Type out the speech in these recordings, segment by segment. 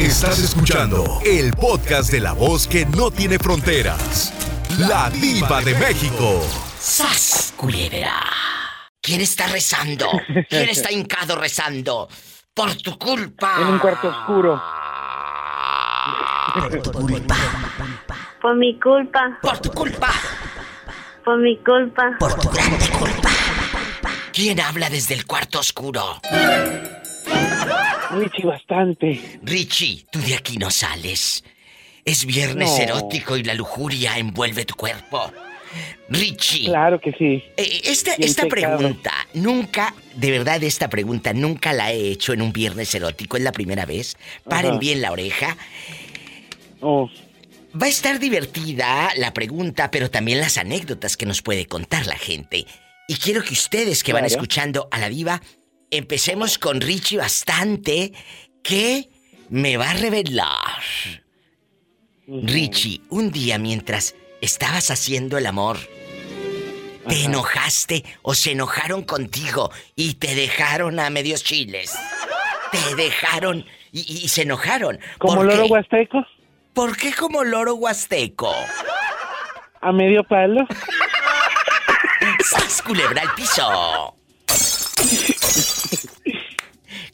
Estás escuchando el podcast de la voz que no tiene fronteras. La diva de México. ¡Sas, culebra! ¿Quién está rezando? ¿Quién está hincado rezando? Por tu culpa. En un cuarto oscuro. Por tu culpa. Por mi culpa, Por tu culpa. por mi culpa. Por tu grande culpa. ¿Quién habla desde el cuarto oscuro? Richie, bastante. Richie, tú de aquí no sales. Es viernes No. erótico y la lujuria envuelve tu cuerpo. Richie, Claro que sí. eh, esta, esta pregunta, nunca, de verdad esta pregunta nunca la he hecho en un viernes erótico, es la primera vez. Paren Ajá. bien la oreja. Oh, Va a estar divertida la pregunta, pero también las anécdotas que nos puede contar la gente. Y quiero que ustedes que van escuchando a la diva, empecemos con Richie bastante, que me va a revelar. Richie, un día mientras estabas haciendo el amor, ¿te enojaste o se enojaron contigo y te dejaron a medios chiles? Te dejaron y, y se enojaron. Como ¿Por loro qué? huasteco, ¿Por qué como loro huasteco? a medio palo. ¡Sas, culebra al piso!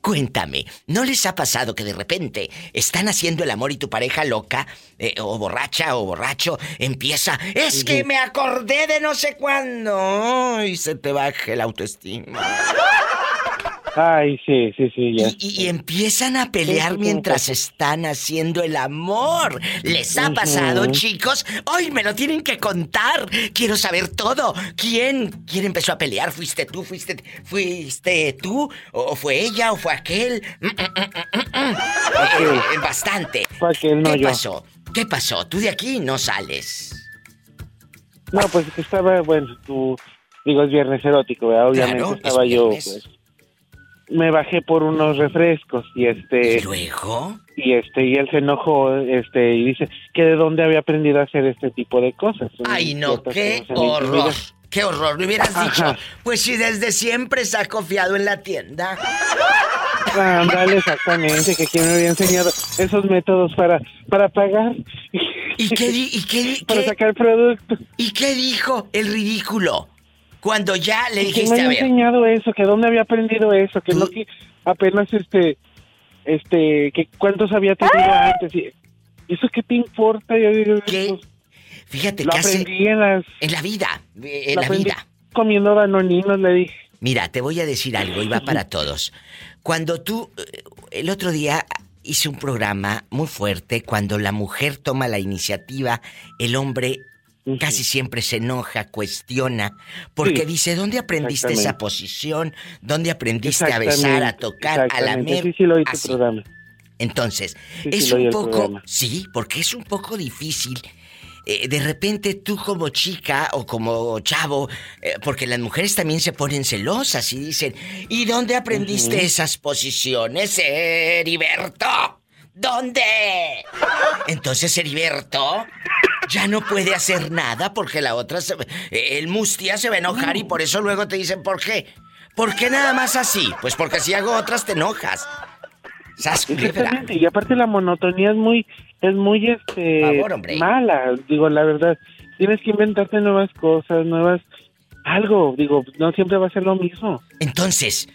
Cuéntame, ¿no les ha pasado que de repente están haciendo el amor y tu pareja loca, eh, o borracha o borracho, empieza, es que me acordé de no sé cuándo, y se te baje la autoestima? Ay, sí, sí, sí, ya. Y, empiezan a pelear Sí, sí, mientras sí. están haciendo el amor. ¿Les ha pasado, chicos? Hoy me lo tienen que contar. Quiero saber todo. ¿Quién? ¿Quién empezó a pelear? ¿Fuiste tú? ¿Fuiste, fuiste tú? ¿O fue ella? ¿O fue aquel? Mm, mm, mm, mm, mm. Eh, eh, bastante. Fue aquel, no ¿Qué yo. pasó? ¿Qué pasó? Tú de aquí no sales. No, pues estaba, bueno, tú, digo, es viernes erótico, ¿verdad? Obviamente Claro, es estaba yo, pues, me bajé por unos refrescos y este, ¿Y luego? y este, y él se enojó, este, y dice que de dónde había aprendido a hacer este tipo de cosas. Ay, no, qué horror. Qué horror. Me hubieras dicho, pues si desde siempre se ha confiado en la tienda. Ándale, exactamente, que quien me había enseñado esos métodos para, para pagar, ¿Y qué, di- y qué, di- para qué- sacar productos. y qué dijo el ridículo? Cuando ya le ¿Quién me dijiste, a había ver, enseñado eso? ¿Que dónde había aprendido eso? Que Tú- no que apenas este, este, que cuántos había tenido antes. Y, ¿Eso qué te importa? Yo digo, ¿qué? pues, Fíjate lo que hace aprendí en las, en la vida, eh, en lo la vida. comiendo danoninos, le dije. Mira, te voy a decir algo y va para todos. Cuando tú, eh, el otro día hice un programa muy fuerte, cuando la mujer toma la iniciativa, el hombre. Casi siempre se enoja, cuestiona, porque Sí, dice, ¿dónde aprendiste esa posición? ¿Dónde aprendiste a besar, a tocar, a lamer? Sí, sí, lo tu Así. programa. Entonces, Sí, es un poco, sí, porque es un poco difícil. eh, de repente tú como chica o como chavo, eh, porque las mujeres también se ponen celosas y dicen, ¿y dónde aprendiste esas posiciones, Heriberto? ¿Dónde? Entonces Heriberto ya no puede hacer nada porque la otra, se- el mustia se va a enojar y por eso luego te dicen, ¿por qué? ¿Por qué nada más así? Pues porque si hago otras te enojas. Exactamente, y aparte la monotonía es muy, es muy este Favor, mala, digo la verdad. Tienes que inventarte nuevas cosas, nuevas algo, digo, no siempre va a ser lo mismo. Entonces,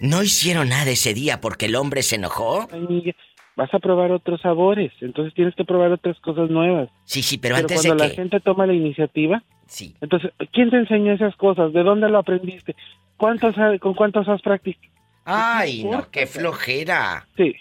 ¿no hicieron nada ese día porque el hombre se enojó? Ay, vas a probar otros sabores, entonces tienes que probar otras cosas nuevas. Sí, sí, pero, Pero antes cuando de la que... gente toma la iniciativa, Sí. entonces, ¿quién te enseñó esas cosas? ¿De dónde lo aprendiste? ¿Cuántos ha- con cuántos has practicado? Ay, no, qué flojera. Sí.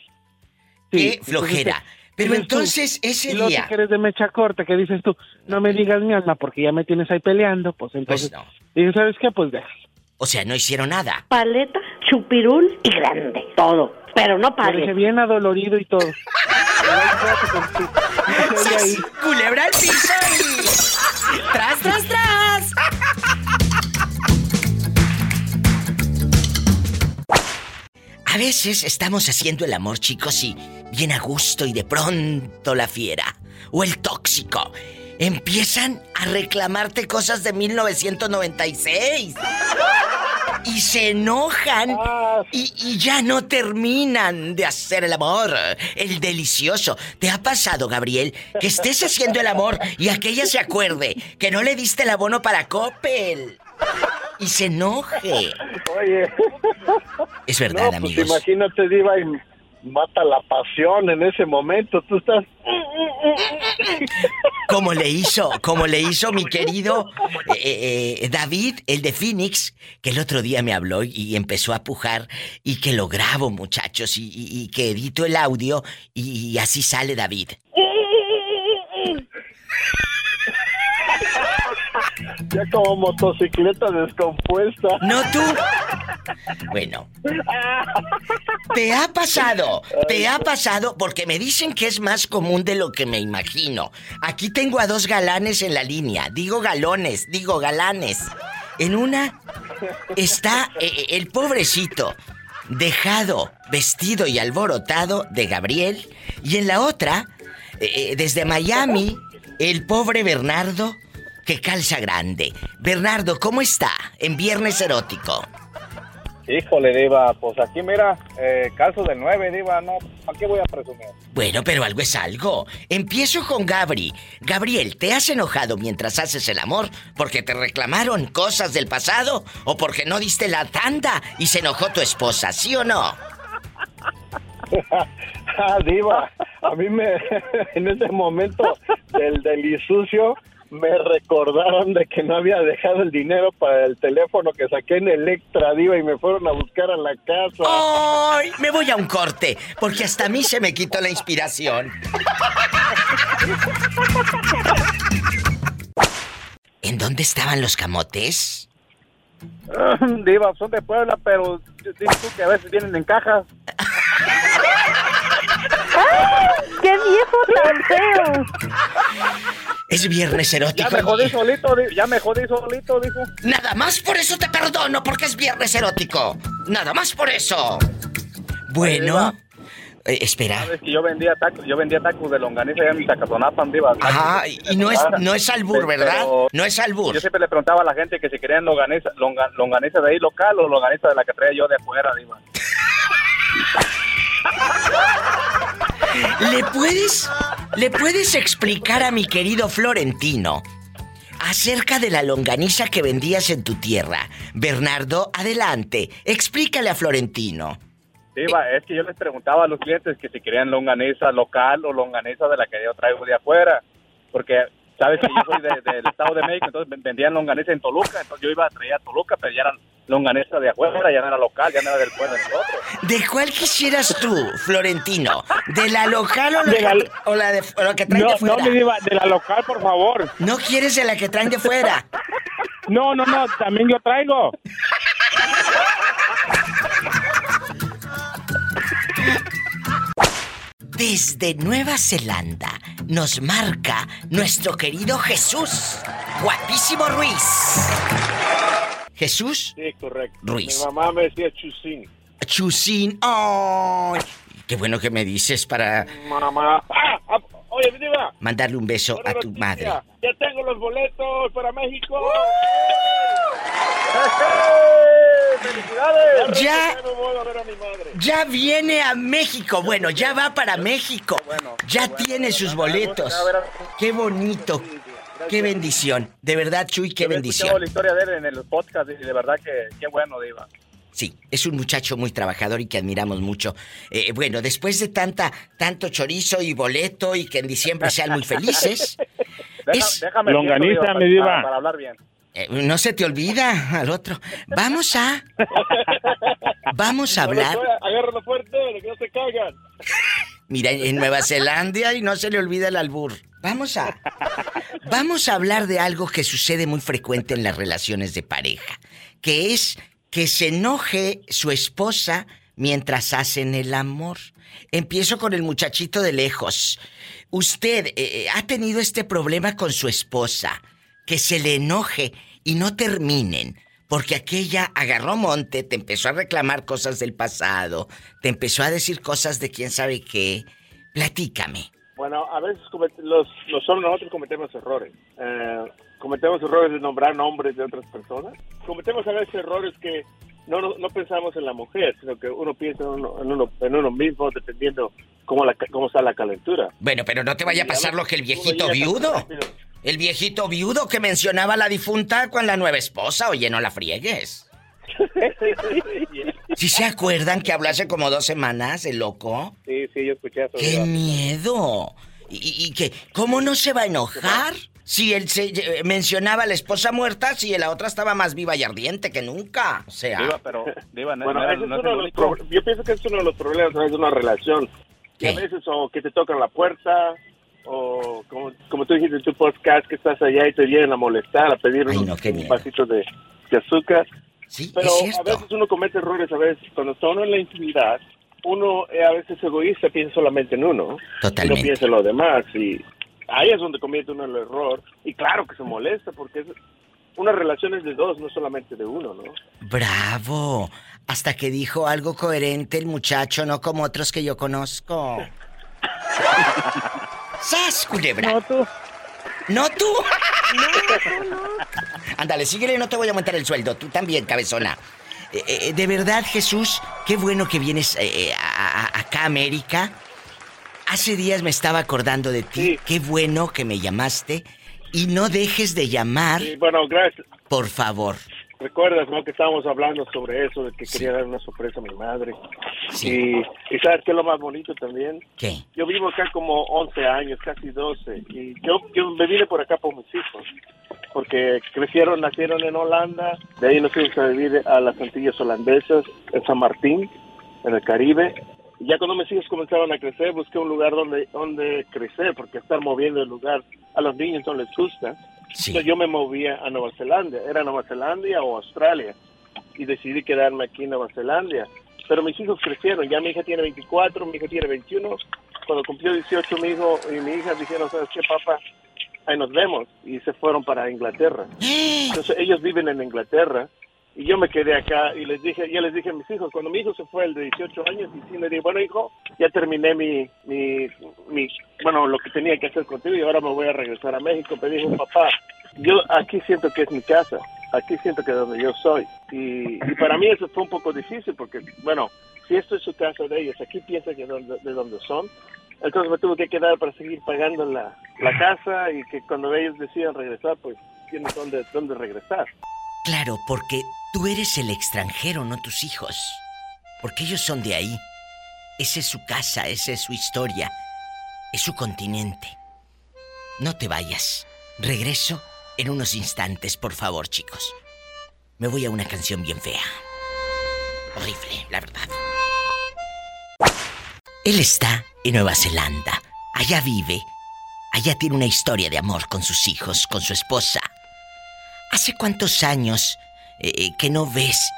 Sí, Qué entonces, flojera. Pero entonces, Y ese día... que eres de mecha corta, que dices tú, no me digas mi alma porque ya me tienes ahí peleando, pues Pues entonces, no. dices, ¿sabes qué? Pues déjalo. O sea, no hicieron nada. Paleta, chupirul y grande. Todo. Pero no pague. bien adolorido y todo. Pero. ¡Culebra al piso y... ¡Tras, tras, tras! A veces estamos haciendo el amor, chicos, y bien a gusto y de pronto la fiera o el tóxico empiezan a reclamarte cosas de 1996. y se enojan Ah, y, y ya no terminan de hacer el amor, el delicioso. ¿Te ha pasado, Gabriel, que estés haciendo el amor y aquella se acuerde que no le diste el abono para Coppel? Y se enoje. Oye. Es verdad, no, pues amigos. imagínate, Diva, y mata la pasión en ese momento. Tú estás. Como le hizo, como le hizo mi querido eh, eh, David, el de Phoenix, que el otro día me habló y, empezó a pujar y que lo grabo, muchachos, y, y- y que edito el audio y, y así sale David. Ya como motocicleta descompuesta. No tú. Bueno. ¿Te ha pasado? ¿Te ha pasado? Porque me dicen que es más común de lo que me imagino. Aquí tengo a dos galanes en la línea. Digo galones, digo galanes. En una está eh, el pobrecito, dejado, vestido y alborotado de Gabriel. Y en la otra, eh, eh, desde Miami, el pobre Bernardo que calza grande. Bernardo, ¿cómo está en Viernes Erótico? Híjole, Diva, pues aquí mira, eh, calzo del 9, Diva, no, ¿para qué voy a presumir? Bueno, pero algo es algo. Empiezo con Gabri. Gabriel, ¿te has enojado mientras haces el amor porque te reclamaron cosas del pasado o porque no diste la tanda y se enojó tu esposa, sí o no? Ah, Diva, a mí me. En ese momento del, del isucio. Me recordaron de que no había dejado el dinero para el teléfono que saqué en Electra Diva y me fueron a buscar a la casa. ¡Ay! Me voy a un corte, porque hasta a mí se me quitó la inspiración. ¿En dónde estaban los camotes? Diva, son de Puebla, pero dices tú que a veces vienen en cajas. ¡Qué viejo tan feo! Es viernes Ya erótico. me jodí solito, ya me jodí solito, dijo. Nada más por eso te perdono, porque es viernes erótico. Nada más por eso. Bueno. eh, espera. Sabes que yo vendía tacos, yo vendía tacos de longaniza allá en Zacazonapan, Diva. Ajá, y no es, no es albur, Pero- ¿verdad? No es albur. Yo siempre le preguntaba a la gente que si querían longaniza, longa- longaniza de ahí local o longaniza de la que traía yo de afuera, Diva. ¿Le puedes, ¿Le puedes explicar a mi querido Florentino acerca de la longaniza que vendías en tu tierra? Bernardo, adelante, explícale a Florentino. Diva, es que yo les preguntaba a los clientes que si querían longaniza local o longaniza de la que yo traigo de afuera. Porque, sabes que yo soy de- del Estado de México, entonces vendían longaniza en Toluca. Entonces yo iba a traer a Toluca, pero ya eran longaniza de afuera, ya no era local, ya no era del pueblo de nosotros. ¿De cuál quisieras tú, Florentino? ¿De la local o la, De la- que- o la de, o la que traen No, de no, fuera? mi diva, de la local, por favor. ¿No quieres de la que traen de fuera? No, no, no, también yo traigo. Desde Nueva Zelanda nos marca nuestro querido Jesús, guapísimo Ruiz. Jesús Sí, correcto. Ruiz. Mi mamá me decía Chusín. Chusín. ¡Ay! Qué bueno que me dices para Mamá. ¡Ah! Oye, mi diva. mandarle un beso buena a tu noticia. madre. Ya tengo los boletos para México. ¡Felicidades! Ya, no voy a ver a mi madre. ya viene a México. Bueno, ya va para México. bueno, Ya bueno, tiene sus boletos. A. Qué bonito. Qué bendición. De verdad, Chuy, qué Yo había escuchado bendición. la historia de él en el podcast y de verdad que qué bueno, Diva. Sí, es un muchacho muy trabajador y que admiramos mucho. Eh, bueno, después de tanta, tanto chorizo y boleto y que en diciembre sean muy felices, Deja- Es- déjame Longaniza, mi diva. Para, para hablar bien. eh, no se te olvida al otro. Vamos a, vamos a hablar. Agárralo fuerte, de que no se caigan. Mira, en Nueva Zelanda y no se le olvida el albur. Vamos a, vamos a hablar de algo que sucede muy frecuente en las relaciones de pareja, que es que se enoje su esposa mientras hacen el amor. Empiezo con el muchachito de lejos. Usted eh, eh, ha tenido este problema con su esposa, que se le enoje y no terminen, porque aquella agarró monte, te empezó a reclamar cosas del pasado, te empezó a decir cosas de quién sabe qué. Platícame. Bueno, a veces los, los nosotros cometemos errores. Eh, cometemos errores de nombrar nombres de otras personas. Cometemos a veces errores que no, no, no pensamos en la mujer, sino que uno piensa en uno, en uno, en uno mismo dependiendo cómo, la, cómo está la calentura. Bueno, pero no te vaya a pasar lo que el viejito viudo. El viejito viudo que mencionaba a la difunta con la nueva esposa. Oye, no la friegues. ¿Sí se acuerdan que habló hace como dos semanas, el loco? Sí, sí, yo escuché eso. ¡Qué miedo! ¿Y, y que cómo no se va a enojar? Si él se eh, mencionaba a la esposa muerta, si la otra estaba más viva y ardiente que nunca. O sea. Diva, pero, Diva, no, Bueno, no- ese es no es uno el de los único. pro- yo pienso que es uno de los problemas de una relación. Que a ¿Qué? veces o que te tocan la puerta o como, como tú dijiste en tu podcast que estás allá y te vienen a molestar, a pedir Ay, un, no, qué un miedo. vasito de, de azúcar. Sí, Pero es a veces uno comete errores, a veces cuando está uno en la intimidad, uno es a veces egoísta, piensa solamente en uno. Totalmente. Y no piensa en los demás. Y ahí es donde comete uno el error. Y claro que se molesta porque es, una relación es de dos, no solamente de uno, ¿no? Bravo. Hasta que dijo algo coherente el muchacho, no como otros que yo conozco. ¡Sas, culebra! No tú. ¿No tú? Ándale, síguele, no te voy a aumentar el sueldo. Tú también, cabezona. Eh, eh, de verdad, Jesús, qué bueno que vienes eh, eh, a- a- acá a América. Hace días me estaba acordando de ti. Sí. Qué bueno que me llamaste. Y no dejes de llamar, bueno, gracias. por favor. Recuerdas, ¿no? Que estábamos hablando sobre eso, de que Sí. quería dar una sorpresa a mi madre. Sí. Y, y ¿sabes qué es lo más bonito también? ¿Qué? Yo vivo acá como 11 años, casi 12, y yo, yo me vine por acá por mis hijos, porque crecieron, nacieron en Holanda, de ahí nos fuimos a vivir a las Antillas holandesas, en San Martín, en el Caribe. Ya cuando mis hijos comenzaron a crecer, busqué un lugar donde, donde crecer, porque estar moviendo el lugar a los niños no les gusta. Sí. Entonces yo me movía a Nueva Zelanda, era Nueva Zelanda o Australia, y decidí quedarme aquí en Nueva Zelanda. Pero mis hijos crecieron, ya mi hija tiene 24, mi hijo tiene 21. Cuando cumplió 18 mi hijo y mi hija dijeron, ¿sabes qué, papá? Ahí nos vemos. Y se fueron para Inglaterra. Entonces ellos viven en Inglaterra y yo me quedé acá y les dije, ya les dije a mis hijos, cuando mi hijo se fue, el de 18 años, y sí le dije, bueno hijo, ya terminé mi, mi, mi, bueno, lo que tenía que hacer contigo y ahora me voy a regresar a México. Me dijo, papá, yo aquí siento que es mi casa, aquí siento que es donde yo soy. Y, para mí eso fue un poco difícil porque, bueno, si esto es su casa de ellos, aquí piensa que es donde, de donde son. Entonces me tuve que quedar para seguir pagando la, la casa y que cuando ellos decidan regresar, pues tienen dónde, dónde regresar. Claro, porque tú eres el extranjero, no tus hijos. Porque ellos son de ahí. Esa es su casa, esa es su historia. Es su continente. No te vayas. Regreso en unos instantes, por favor, chicos. Me voy a una canción bien fea. Horrible, la verdad. Él está en Nueva Zelanda. Allá vive. Allá tiene una historia de amor con sus hijos, con su esposa. ¿Hace cuántos años eh, eh, que no ves,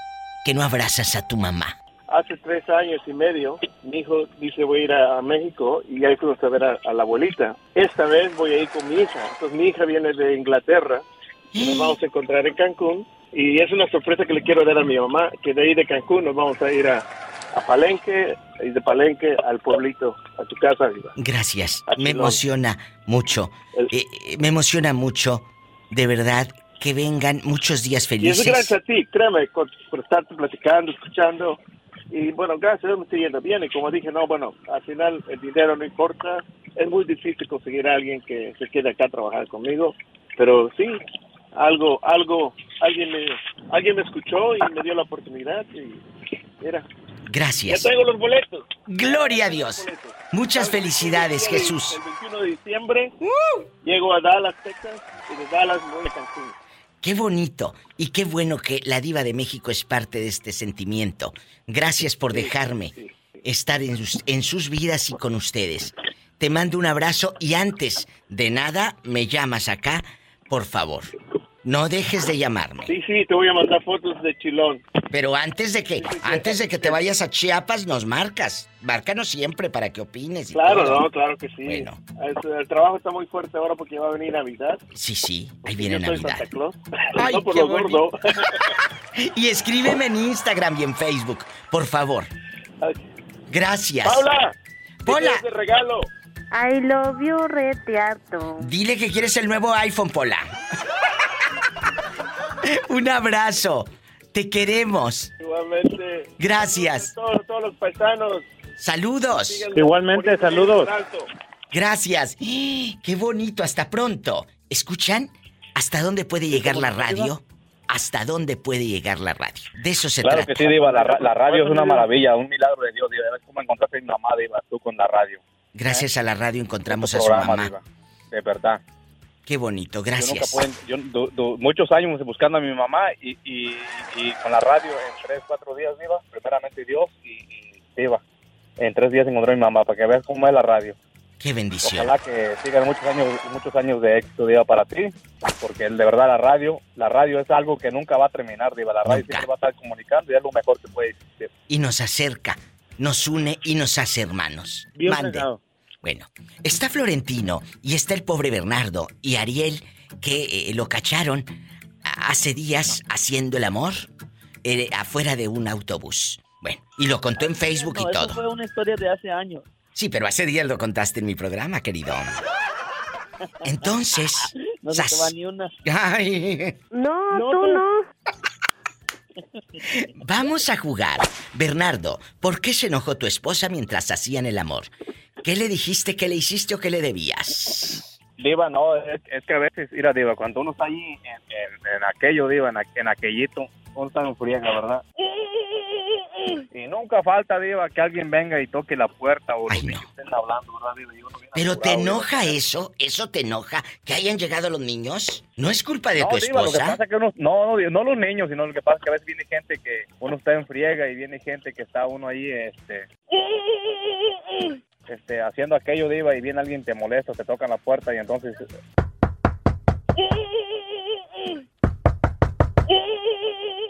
que no abrazas a tu mamá? Hace tres años y medio, mi hijo dice voy a ir a, a México y ahí fuimos a ver a, a la abuelita. Esta vez voy a ir con mi hija. Entonces mi hija viene de Inglaterra y nos vamos a encontrar en Cancún. Y es una sorpresa que le quiero dar a mi mamá, que de ahí de Cancún nos vamos a ir a, a Palenque y de Palenque al pueblito, a tu casa arriba. Gracias, me emociona mucho. Eh, eh, me emociona mucho, de verdad, que vengan muchos días Y felices. gracias a ti, créeme, por, por estarte platicando, escuchando. Y bueno, gracias a Dios me estoy yendo bien. Y como dije, no, bueno, al final el dinero no importa. Es muy difícil conseguir a alguien que se quede acá a trabajar conmigo. Pero sí, algo, algo, alguien me, alguien me escuchó y me dio la oportunidad. Y mira, ya Gracias. traigo los boletos. Gloria a Dios. Boletos. Muchas felicidades, El Jesús. El 21 de diciembre llego a Dallas, Texas. Y de Dallas voy a Cancún. Qué bonito y qué bueno que la diva de México es parte de este sentimiento. Gracias por dejarme estar en sus, en sus vidas y con ustedes. Te mando un abrazo y antes de nada me llamas acá, por favor. No dejes de llamarme. Sí, sí, te voy a mandar fotos de Chilón. Pero antes de que antes de que te vayas a Chiapas nos marcas. Márcanos siempre para que opines. y Claro, todo. no, claro que sí. Bueno. Es- el trabajo está muy fuerte ahora porque va a venir Navidad. Sí, sí, ahí Yo viene soy Navidad. Santa Claus. Ay, no por qué lo gordo. Y escríbeme en Instagram y en Facebook, por favor. Gracias. Paula, ¿qué Pola. quieres de regalo? I love you, reteato. Dile que quieres el nuevo iPhone, Pola. Un abrazo. Te queremos. Igualmente. Gracias. Todos, todos los paisanos. Saludos. Igualmente, saludos. Gracias. Qué bonito, hasta pronto. ¿Escuchan? ¿Hasta dónde puede llegar la radio? ¿Hasta dónde puede llegar la radio? De eso se Claro trata. que sí, Diva, la, ra- la radio es una maravilla, un milagro de Dios, Diva. ¿Ves cómo encontraste a mi mamá, Diva, tú con la radio? Gracias a la radio encontramos Tu a su programa, mamá. Diva. De verdad. Qué bonito, Yo nunca gracias. pude, yo du- du- muchos años buscando a mi mamá y, y, y con la radio en tres, cuatro días, Diva, primeramente Dios y, y Diva. En tres días encontré a mi mamá para que veas cómo es la radio. Qué bendición. Ojalá que sigan muchos años, muchos años de éxito, Diva, para ti, porque de verdad la radio, la radio es algo que nunca va a terminar, Diva. La radio Nunca. siempre va a estar comunicando y es lo mejor que puede existir. Y nos acerca, nos une y nos hace hermanos. Bien Mande. Bueno, está Florentino y está el pobre Bernardo y Ariel que eh, lo cacharon hace días haciendo el amor eh, afuera de un autobús. Bueno, y lo contó en Facebook No, y eso todo. fue una historia de hace años. Sí, pero hace días lo contaste en mi programa, querido. Entonces, No se te va ni una. Ay, No, No, tú tú. no. Vamos a jugar. Bernardo, ¿por qué se enojó tu esposa mientras hacían el amor? ¿Qué le dijiste, qué le hiciste o qué le debías? Diva, no, es, que a veces, mira, Diva, cuando uno está allí en, aquello, Diva, en, aqu- aquellito, uno está en friega, ¿verdad? Y nunca falta, Diva, que alguien venga y toque la puerta o Ay, no. estén hablando, ¿verdad, Diva? ¿Pero te apurado, enoja eso? ¿Eso te enoja? ¿Que hayan llegado los niños? ¿No es culpa de No, tu Diva, lo que esposa? pasa es que uno, no, no, los niños, sino lo que pasa es que a veces viene gente que uno está en friega y viene gente que está uno ahí, este, este, haciendo aquello, Diva, y viene alguien te molesta, te tocan la puerta y entonces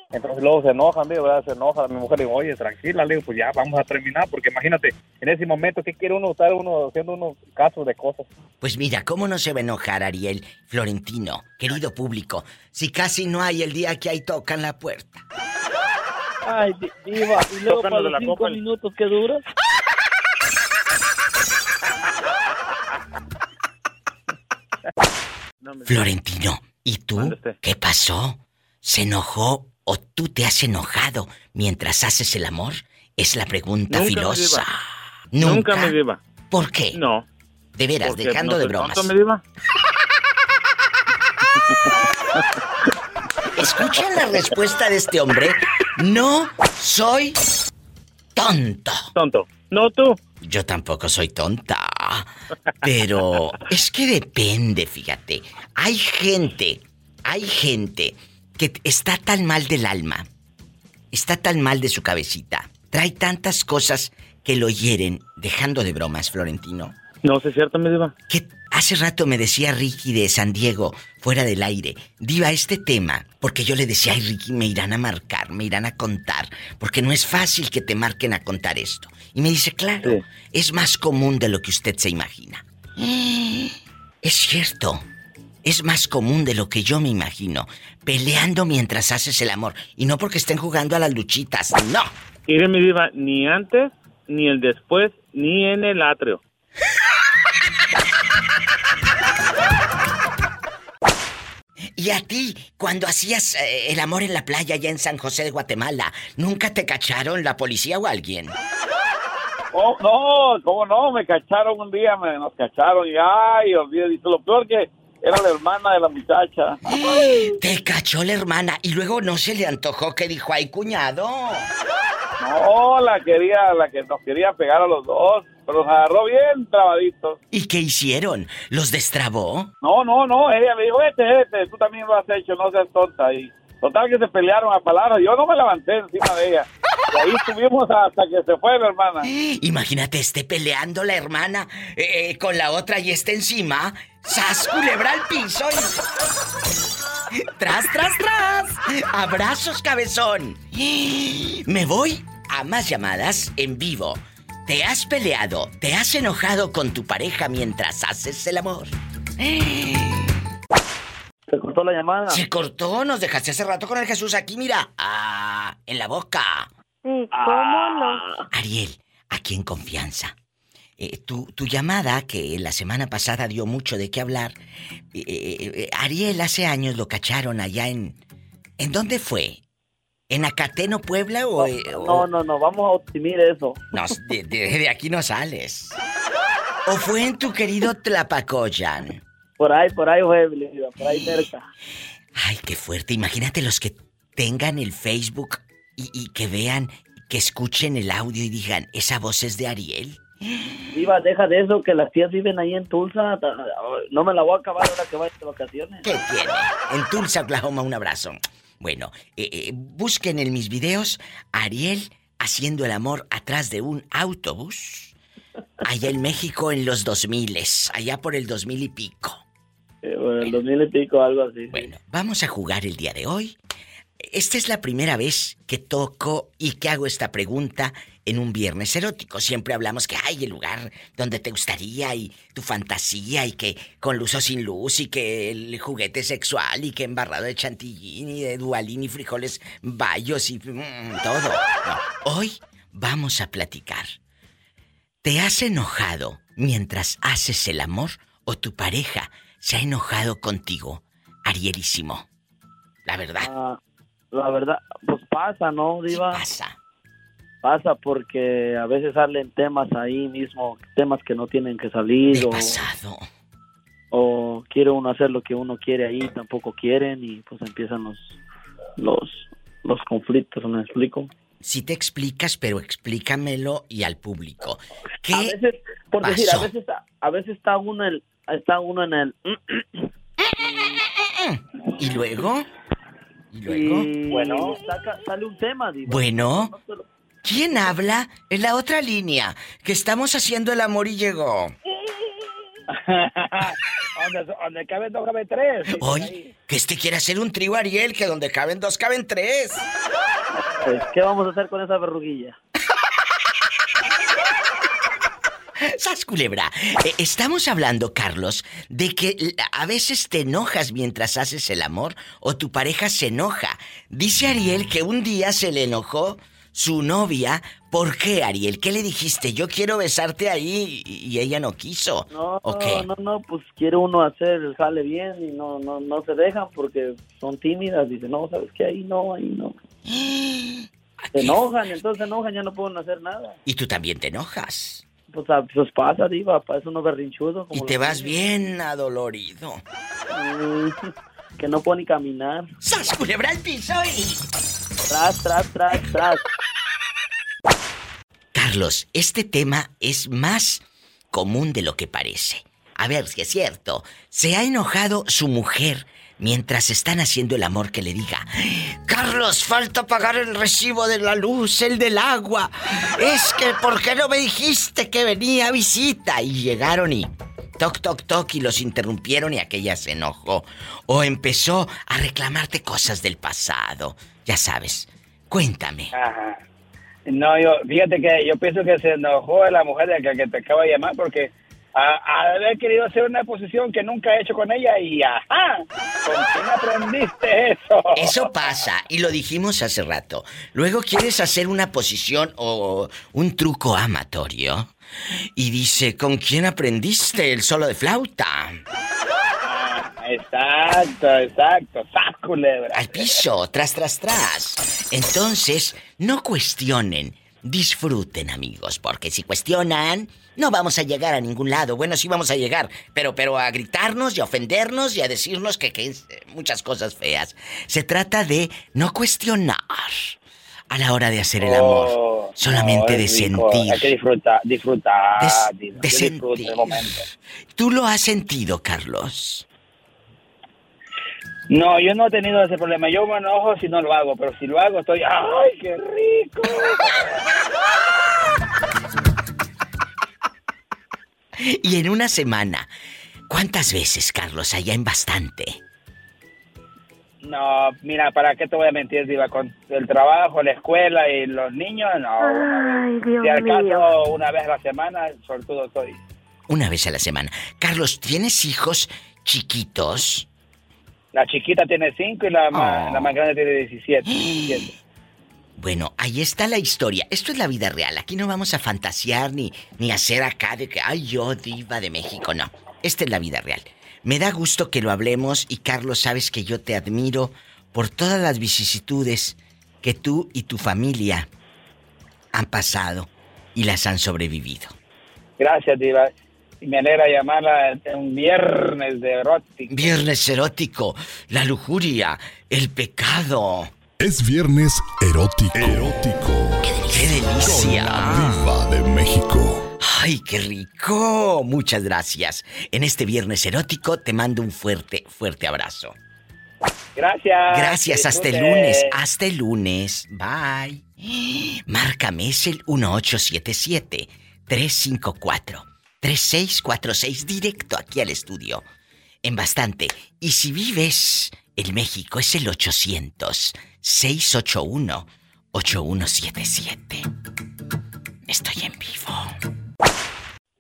Entonces luego se enojan, digo, ¿verdad? Se enoja mi mujer, le digo, oye, tranquila, le digo, pues ya vamos a terminar, porque imagínate, en ese momento, ¿qué quiere uno estar uno haciendo unos casos de cosas? Pues mira, ¿cómo no se va a enojar Ariel Florentino, querido público, si casi no hay el día que ahí tocan la puerta? Ay, di- diva. Y luego Tócanos para los cinco copa. minutos que dura. Florentino, ¿y tú? ¿Qué pasó? ¿Se enojó o tú te has enojado mientras haces el amor? Es la pregunta Nunca, filosa. diva. ¿Nunca? Nunca, mi diva. ¿Por qué? No. De veras, porque dejando no de bromas. mi diva. ¿Escuchan la respuesta de este hombre? No soy tonto. Tonto. No tú. Yo tampoco soy tonta. Pero es que depende, fíjate. Hay gente, hay gente que está tan mal del alma, está tan mal de su cabecita, trae tantas cosas que lo hieren, dejando de bromas, Florentino. No, es cierto, mi diva. Que hace rato me decía Ricky de San Diego, fuera del aire, diva este tema, porque yo le decía, ay Ricky, me irán a marcar, me irán a contar, porque no es fácil que te marquen a contar esto. Y me dice, claro, Sí. es más común de lo que usted se imagina. Es cierto, es más común de lo que yo me imagino, peleando mientras haces el amor, y no porque estén jugando a las luchitas, no. Mire, mi diva, ni antes, ni el después, ni en el atrio. Y a ti, cuando hacías eh, el amor en la playa allá en San José de Guatemala, ¿nunca te cacharon la policía o alguien? Oh, no, cómo no, me cacharon un día, me, nos cacharon y ay, olvídate, lo peor que era la hermana de la muchacha. Te cachó la hermana y luego no se le antojó que dijo, ay, cuñado. No, la quería, la que nos quería pegar a los dos, pero nos agarró bien trabaditos. ¿Y qué hicieron? ¿Los destrabó? No, no, no, ella me dijo, vete, vete, tú también lo has hecho, no seas tonta. Y total que se pelearon a palabras, yo no me levanté encima de ella. Y ahí estuvimos hasta que se fue la hermana. Imagínate, esté peleando la hermana eh, eh, con la otra y esté encima. ¡Sas, culebra al piso! y- ¡Tras, tras, tras! ¡Abrazos, cabezón! Me voy a más llamadas en vivo. ¿Te has peleado? ¿Te has enojado con tu pareja mientras haces el amor? Se cortó la llamada. Se cortó, nos dejaste hace rato con el Jesús aquí, mira. Ah, en la boca. Sí, ¿cómo no? Ariel, aquí en confianza. Eh, tu, tu llamada, que la semana pasada dio mucho de qué hablar, eh, eh, Ariel hace años lo cacharon allá en... ¿En dónde fue? ¿En Acateno, Puebla o.? eh, o- No, no, no, vamos a optimir eso. No, de, de- de aquí no sales. ¿O fue en tu querido Tlapacoyan? Por ahí, por ahí fue, por ahí cerca. Ay, qué fuerte. Imagínate los que tengan el Facebook y, y que vean, que escuchen el audio y digan, esa voz es de Ariel. Diva, deja de eso, que las tías viven ahí en Tulsa. No me la voy a acabar ahora que vaya de vacaciones. ¿Qué tiene? En Tulsa, Oklahoma, un abrazo. Bueno, eh, eh, busquen en mis videos a Ariel haciendo el amor atrás de un autobús. Allá en México en los 2000, allá por el 2000 y pico. Eh, bueno, el 2000 y pico, algo así. sí. Bueno, vamos a jugar el día de hoy. Esta es la primera vez que toco y que hago esta pregunta en un viernes erótico. Siempre hablamos que hay el lugar donde te gustaría y tu fantasía y que con luz o sin luz y que el juguete sexual y que embarrado de chantillín y de dualín y frijoles bayos y mm, todo. Hoy vamos a platicar. ¿Te has enojado mientras haces el amor o tu pareja se ha enojado contigo, Arielísimo? La verdad. Ah, la verdad, pues pasa, ¿no, Diva? Pasa. Pasa porque a veces salen temas ahí mismo, temas que no tienen que salir. De o, pasado. o quiere uno hacer lo que uno quiere ahí, tampoco quieren y pues empiezan los los los conflictos, ¿me explico? Si te explicas, pero explícamelo y al público. ¿Qué A veces, por decir, a pasó? veces a veces está uno en el está uno en el ¿Y luego? ¿Y luego? y Bueno. saca- sale un tema, Diva. Bueno, ¿quién habla? En la otra línea, que estamos haciendo el amor y llegó. donde, donde caben dos, caben tres. Hoy, que este quiere hacer un trío Ariel, que donde caben dos, caben tres. Pues, ¿Qué vamos a hacer con esa verruguilla? ¡Sas culebra! Eh, estamos hablando, Carlos, de que a veces te enojas mientras haces el amor o tu pareja se enoja. Dice Ariel que un día se le enojó su novia. ¿Por qué, Ariel? ¿Qué le dijiste? Yo quiero besarte ahí y y ella no quiso. No, ¿O qué? no, no, pues quiere uno hacer el jale bien y no, no, no se dejan porque son tímidas. Dice, no, ¿sabes qué? Ahí no, ahí no. Se enojan, entonces se enojan, ya no pueden hacer nada. Y tú también te enojas. Pues, ah, pues pasa, diva, pasa uno berrinchudo. Como Y te vas bien adolorido. Mm, Que no puede ni caminar. ¡Sas culebra al piso y... Tras, tras, tras, tras. Carlos, este tema es más común de lo que parece. A ver si es cierto. ¿Se ha enojado su mujer mientras están haciendo el amor que le diga? Carlos, falta pagar el recibo de la luz, el del agua. Es que, ¿por qué no me dijiste que venía a visita? Y llegaron y... Toc, toc, toc, y los interrumpieron y aquella se enojó. O empezó a reclamarte cosas del pasado. Ya sabes. Cuéntame. Ajá. No, yo, fíjate que yo pienso que se enojó la mujer de que, que te acaba de llamar porque a, a haber querido hacer una posición que nunca he hecho con ella y ajá, ¿con quién aprendiste eso? Eso pasa, y lo dijimos hace rato. Luego quieres hacer una posición o un truco amatorio. Y dice, ¿con quién aprendiste el solo de flauta? Exacto, exacto, ¡Sas, culebra! Al piso, tras, tras, tras. Entonces, no cuestionen. Disfruten, amigos, porque si cuestionan, no vamos a llegar a ningún lado. Bueno, sí vamos a llegar, pero, pero a gritarnos y a ofendernos y a decirnos que, que es, eh, muchas cosas feas. Se trata de no cuestionar a la hora de hacer el amor. Oh, solamente no, de rico, sentir. Hay que disfrutar, disfrutar. De- de sentir. ¿Tú lo has sentido, Carlos? No, yo no he tenido ese problema. Yo me enojo si no lo hago, pero si lo hago estoy, ¡ay, qué rico! Y en una semana, ¿cuántas veces, Carlos, allá en bastante? No, mira, ¿para qué te voy a mentir, Diva? Con el trabajo, la escuela y los niños, no. una Ay, vez. Dios si al mío. caso, una vez a la semana, sobre todo estoy. Una vez a la semana. Carlos, ¿tienes hijos chiquitos? La chiquita tiene cinco y la, más, Oh. la más grande tiene 17. 17. Bueno, ahí está la historia. Esto es la vida real. Aquí no vamos a fantasear ni, ni hacer acá de que, ay, yo diva de México. No, esta es la vida real. Me da gusto que lo hablemos y Carlos, sabes que yo te admiro por todas las vicisitudes que tú y tu familia han pasado y las han sobrevivido. Gracias, Diva. Me alegra llamarla un viernes de erótico. Viernes erótico, la lujuria, el pecado. Es viernes erótico. Erótico. ¡Qué delicia! Viva de México. ¡Ay, qué rico! Muchas gracias. En este viernes erótico te mando un fuerte, fuerte abrazo. Gracias. Gracias, hasta el lunes. Hasta el lunes. Bye. Márcame, es el 1877-354-3646 directo aquí al estudio. En bastante. Y si vives en México, es el 800-681-8177. Estoy en vivo.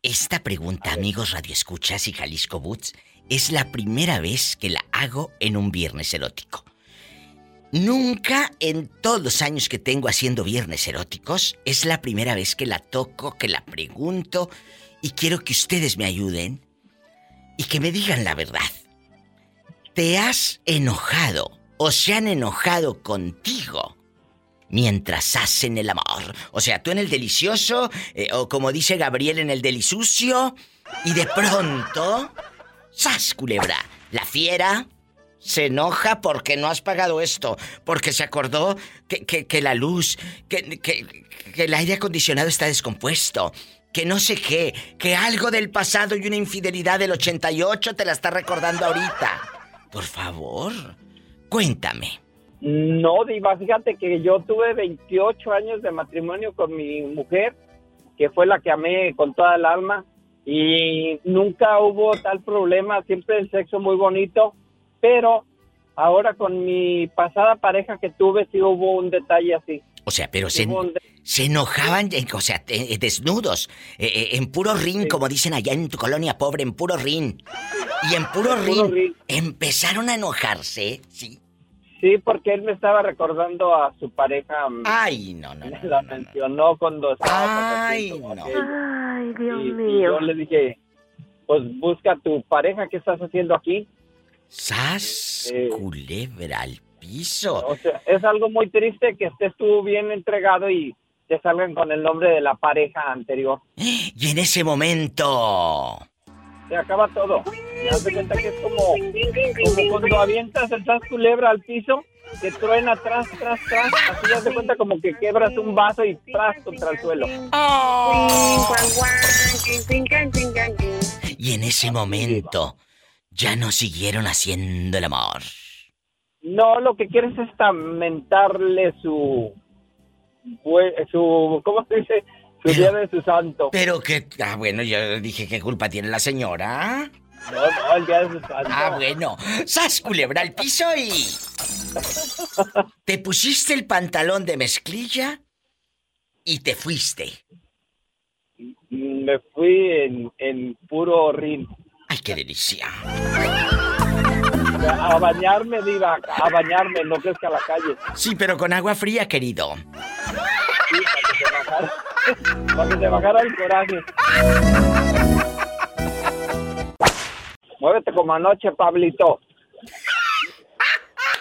Esta pregunta, amigos radioescuchas y Jalisco Boots, es la primera vez que la hago en un viernes erótico. Nunca en todos los años que tengo haciendo viernes eróticos es la primera vez que la toco, que la pregunto y quiero que ustedes me ayuden y que me digan la verdad. ¿Te has enojado o se han enojado contigo mientras hacen el amor? O sea, tú en el delicioso eh, o como dice Gabriel en el delisucio y de pronto, ¡sas culebra! La fiera se enoja porque no has pagado esto, porque se acordó que, que- la luz, que, que- que el aire acondicionado está descompuesto, que no sé qué, que algo del pasado y una infidelidad del 88 te la está recordando ahorita. Por favor, cuéntame. No, Diva, fíjate que yo tuve 28 años de matrimonio con mi mujer, que fue la que amé con toda el alma, y nunca hubo tal problema, siempre el sexo muy bonito, pero ahora con mi pasada pareja que tuve sí hubo un detalle así. O sea, pero se, enojaban, eh, o sea, eh, desnudos, eh, en puro rin, como dicen allá en tu colonia pobre, en puro rin. Y en puro En puro rin, empezaron a enojarse, ¿sí? Sí, porque él me estaba recordando a su pareja. mm, Ay, no, no. me la mencionó cuando estaba Ay, no. Ay, Dios Y- y mío. yo le dije, pues busca a tu pareja, ¿qué estás haciendo aquí? ¡Sas! Eh. Culebra al piso. O sea, es algo muy triste que estés tú bien entregado y te salgan con el nombre de la pareja anterior. Y en ese momento. Se acaba todo. Das de cuenta que es como, como cuando avientas el sas culebra al piso, que truena tras, tras, tras. Así das de cuenta como que quebras un vaso y tras contra el suelo. Y en ese momento. Ya no siguieron haciendo el amor. No, lo que quieres es mentarle su, su, ¿cómo se dice? Su día de su santo. Pero que. Ah, bueno, yo dije, ¿qué culpa tiene la señora? No, no, el día de su santo. Ah, bueno. ¡Sas, culebra al piso y. Te pusiste el pantalón de mezclilla y te fuiste. Me fui en, en puro rin. ¡Ay, qué delicia! A bañarme, diva, a bañarme, no crees que a la calle. Sí, pero con agua fría, querido. Sí, para que te bajara, para que te bajara el coraje. Muévete como anoche, Pablito.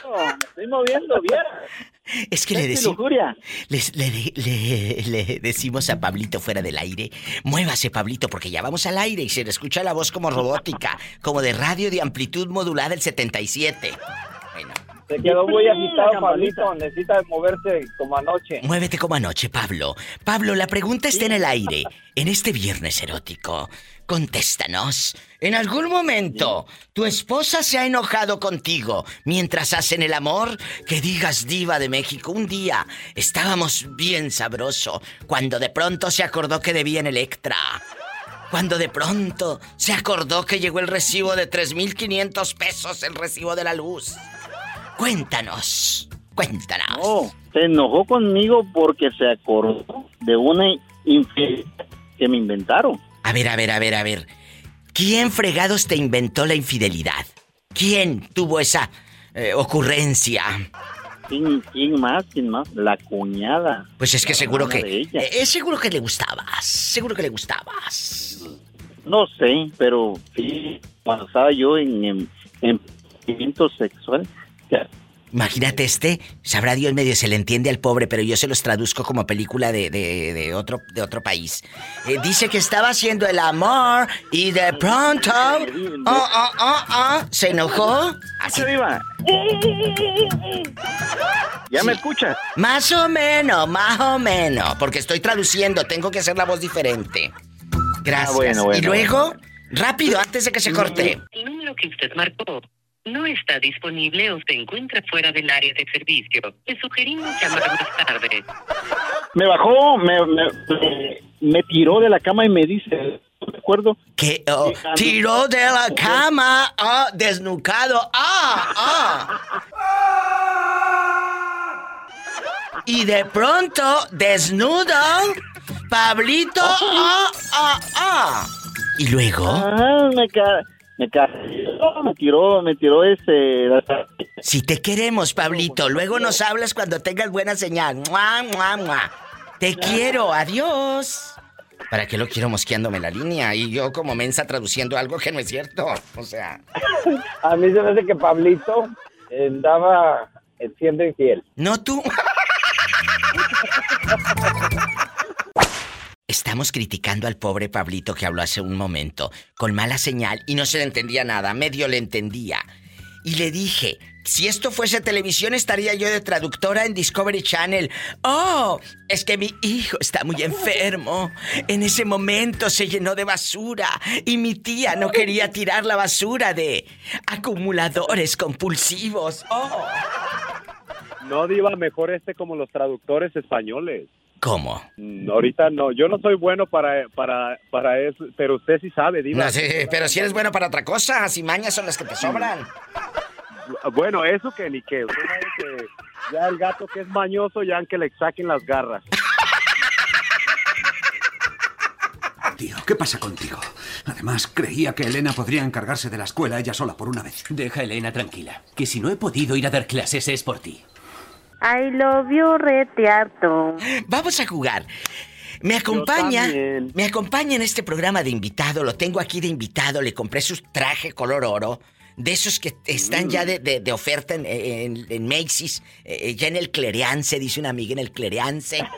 No, me estoy moviendo bien. Es que le decimos. le- le decimos a Pablito fuera del aire, muévase Pablito porque ya vamos al aire y se le escucha la voz como robótica, como de radio de amplitud modulada el 77. Se quedó muy agitado. Pablito. Necesita moverse como anoche. muévete como anoche, Pablo. Pablo, la pregunta está en el aire. En este viernes erótico, contéstanos. En algún momento, tu esposa se ha enojado contigo mientras hacen el amor. Que digas diva de México, un día estábamos bien sabroso cuando de pronto se acordó que debía en Electra. Cuando de pronto se acordó que llegó el recibo de 3.500 pesos, el recibo de la luz. Cuéntanos, cuéntanos. No, se enojó conmigo porque se acordó de una infidelidad que me inventaron. A ver, a ver, a ver, a ver. ¿Quién fregados te inventó la infidelidad? ¿Quién tuvo esa eh, ocurrencia? ¿Quién, quién más? ¿Quién más? La cuñada. Pues es que seguro que... ella. eh, es seguro que le gustabas. Seguro que le gustabas. No sé, pero sí, cuando estaba yo en, en, en sexual, Imagínate este, sabrá Dios medio se le entiende al pobre, pero yo se los traduzco como película de, de, de otro, de otro país. Eh, dice que estaba haciendo el amor y de pronto, oh, oh, oh, oh, se enojó. Así. viva! ¿Ya me escuchas? Más o menos, más o menos, porque estoy traduciendo, tengo que hacer la voz diferente. Gracias. Ah, bueno, bueno, y luego, rápido, antes de que se corte. El número que usted marcó no está disponible o se encuentra fuera del área de servicio. Le sugerimos llamar más tarde. Me bajó, me, me, tiró de la cama y me dice, no me acuerdo. Que oh, tiró de la cama, ah, desnucado, ah, ah. Y de pronto, desnudo, Pablito, ah, ah, ah. Y luego, Ah, me. Me ca... Me tiró, me tiró ese... si te queremos, Pablito, luego nos hablas cuando tengas buena señal. Mua, mua, mua. Te quiero, adiós. ¿Para qué lo quiero mosqueándome la línea? Y yo como mensa traduciendo algo que no es cierto. O sea, A mí se me hace que Pablito andaba siendo infiel. no tú. Estamos criticando al pobre Pablito que habló hace un momento, con mala señal y no se le entendía nada, medio le entendía. Y le dije, si esto fuese televisión estaría yo de traductora en Discovery Channel. Oh, es que mi hijo está muy enfermo. En ese momento se llenó de basura y mi tía no quería tirar la basura de acumuladores compulsivos. Oh. No, Diva, mejor este como los traductores españoles. ¿Cómo? Mm, ahorita no, yo no soy bueno para, para, para eso, pero usted sí sabe, Diva. No sé, pero si eres bueno para otra cosa, si mañas son las que te sobran. Bueno, eso que ni qué. Usted sabe que ya el gato que es mañoso, ya que le saquen las garras. Tío, ¿qué pasa contigo? Además, creía que Elena podría encargarse de la escuela ella sola por una vez. Deja a Elena tranquila, que si no he podido ir a dar clases es por ti. I love you, retearto. Vamos a jugar. Me acompaña, me acompaña en este programa de invitado, lo tengo aquí de invitado, le compré su traje color oro, de esos que están ya de, de- de oferta en, en- en Macy's, eh, ya en el Clereance, dice una amiga en el Clereance,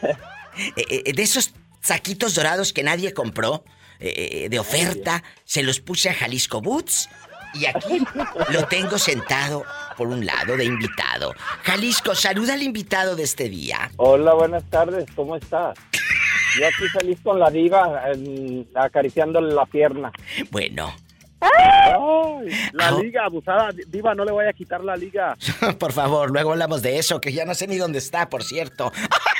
Eh, eh, de esos saquitos dorados que nadie compró, eh, eh, de oferta, se los puse a Jalisco Boots y aquí lo tengo sentado por un lado de invitado. Jalisco, saluda al invitado de este día. Hola, buenas tardes, ¿cómo estás? Yo aquí feliz con la diva, em, acariciándole la pierna. Bueno, Ay, la Ah. liga abusada, Diva, no le voy a quitar la liga. Por favor, luego hablamos de eso, que ya no sé ni dónde está, por cierto.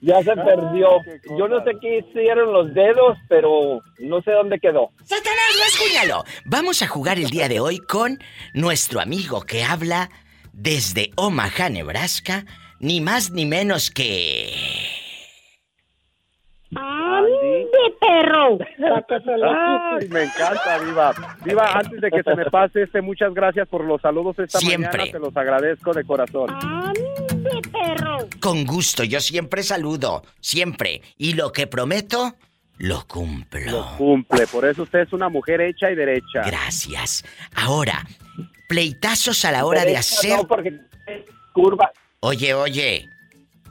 Ya se perdió. Yo no sé qué hicieron los dedos, pero no sé dónde quedó. ¡Satanás, rasguñalo! Vamos a jugar el día de hoy con nuestro amigo que habla desde Omaha, Nebraska, ni más ni menos que... ¡Ande, perro! Ay, me encanta, Diva. Diva, antes de que se me pase este, muchas gracias por los saludos esta Siempre. mañana. Se los agradezco de corazón. ¡Ande, perro! Con gusto, yo siempre saludo, siempre. Y lo que prometo, lo cumplo. Lo cumple. Por eso usted es una mujer hecha y derecha. Gracias. Ahora, pleitazos a la hora de hacer... No, porque curva. Oye, oye,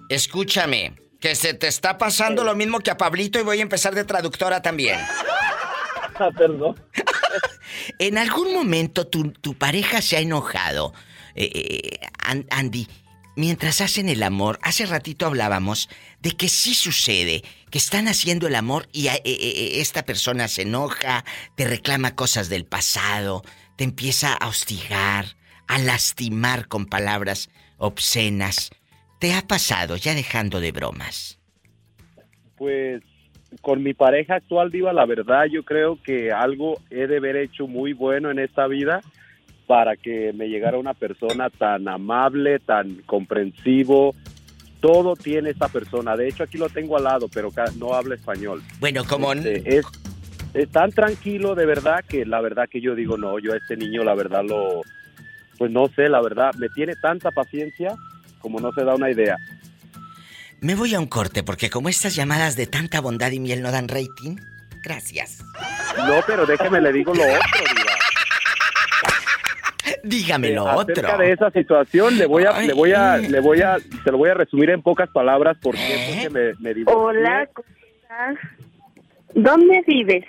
escúchame, que se te está pasando lo mismo que a Pablito y voy a empezar de traductora también. Ah, perdón. En algún momento tu, tu pareja se ha enojado. Eh, eh, An- Andy, mientras hacen el amor, hace ratito hablábamos de que sí sucede, que están haciendo el amor y eh, eh, eh, esta persona se enoja, te reclama cosas del pasado, te empieza a hostigar, a lastimar con palabras obscenas. ¿Te ha pasado, ya dejando de bromas? Pues con mi pareja actual, Diva, la verdad yo creo que algo he de haber hecho muy bueno en esta vida para que me llegara una persona tan amable, tan comprensivo. Todo tiene esta persona. De hecho, aquí lo tengo al lado, pero no habla español. Bueno, como... Este, es, es tan tranquilo de verdad que la verdad que yo digo, no, yo a este niño la verdad lo... Pues no sé, la verdad, me tiene tanta paciencia como no se da una idea. Me voy a un corte porque como estas llamadas de tanta bondad y miel no dan rating, gracias. No, pero déjeme le digo lo otro. Dígame lo acerca otro. de esa situación le voy a, Ay. le voy a, le voy a, te lo voy a resumir en pocas palabras porque ¿Eh? porque me, me divorcié. Hola, ¿cómo estás? ¿Dónde vives?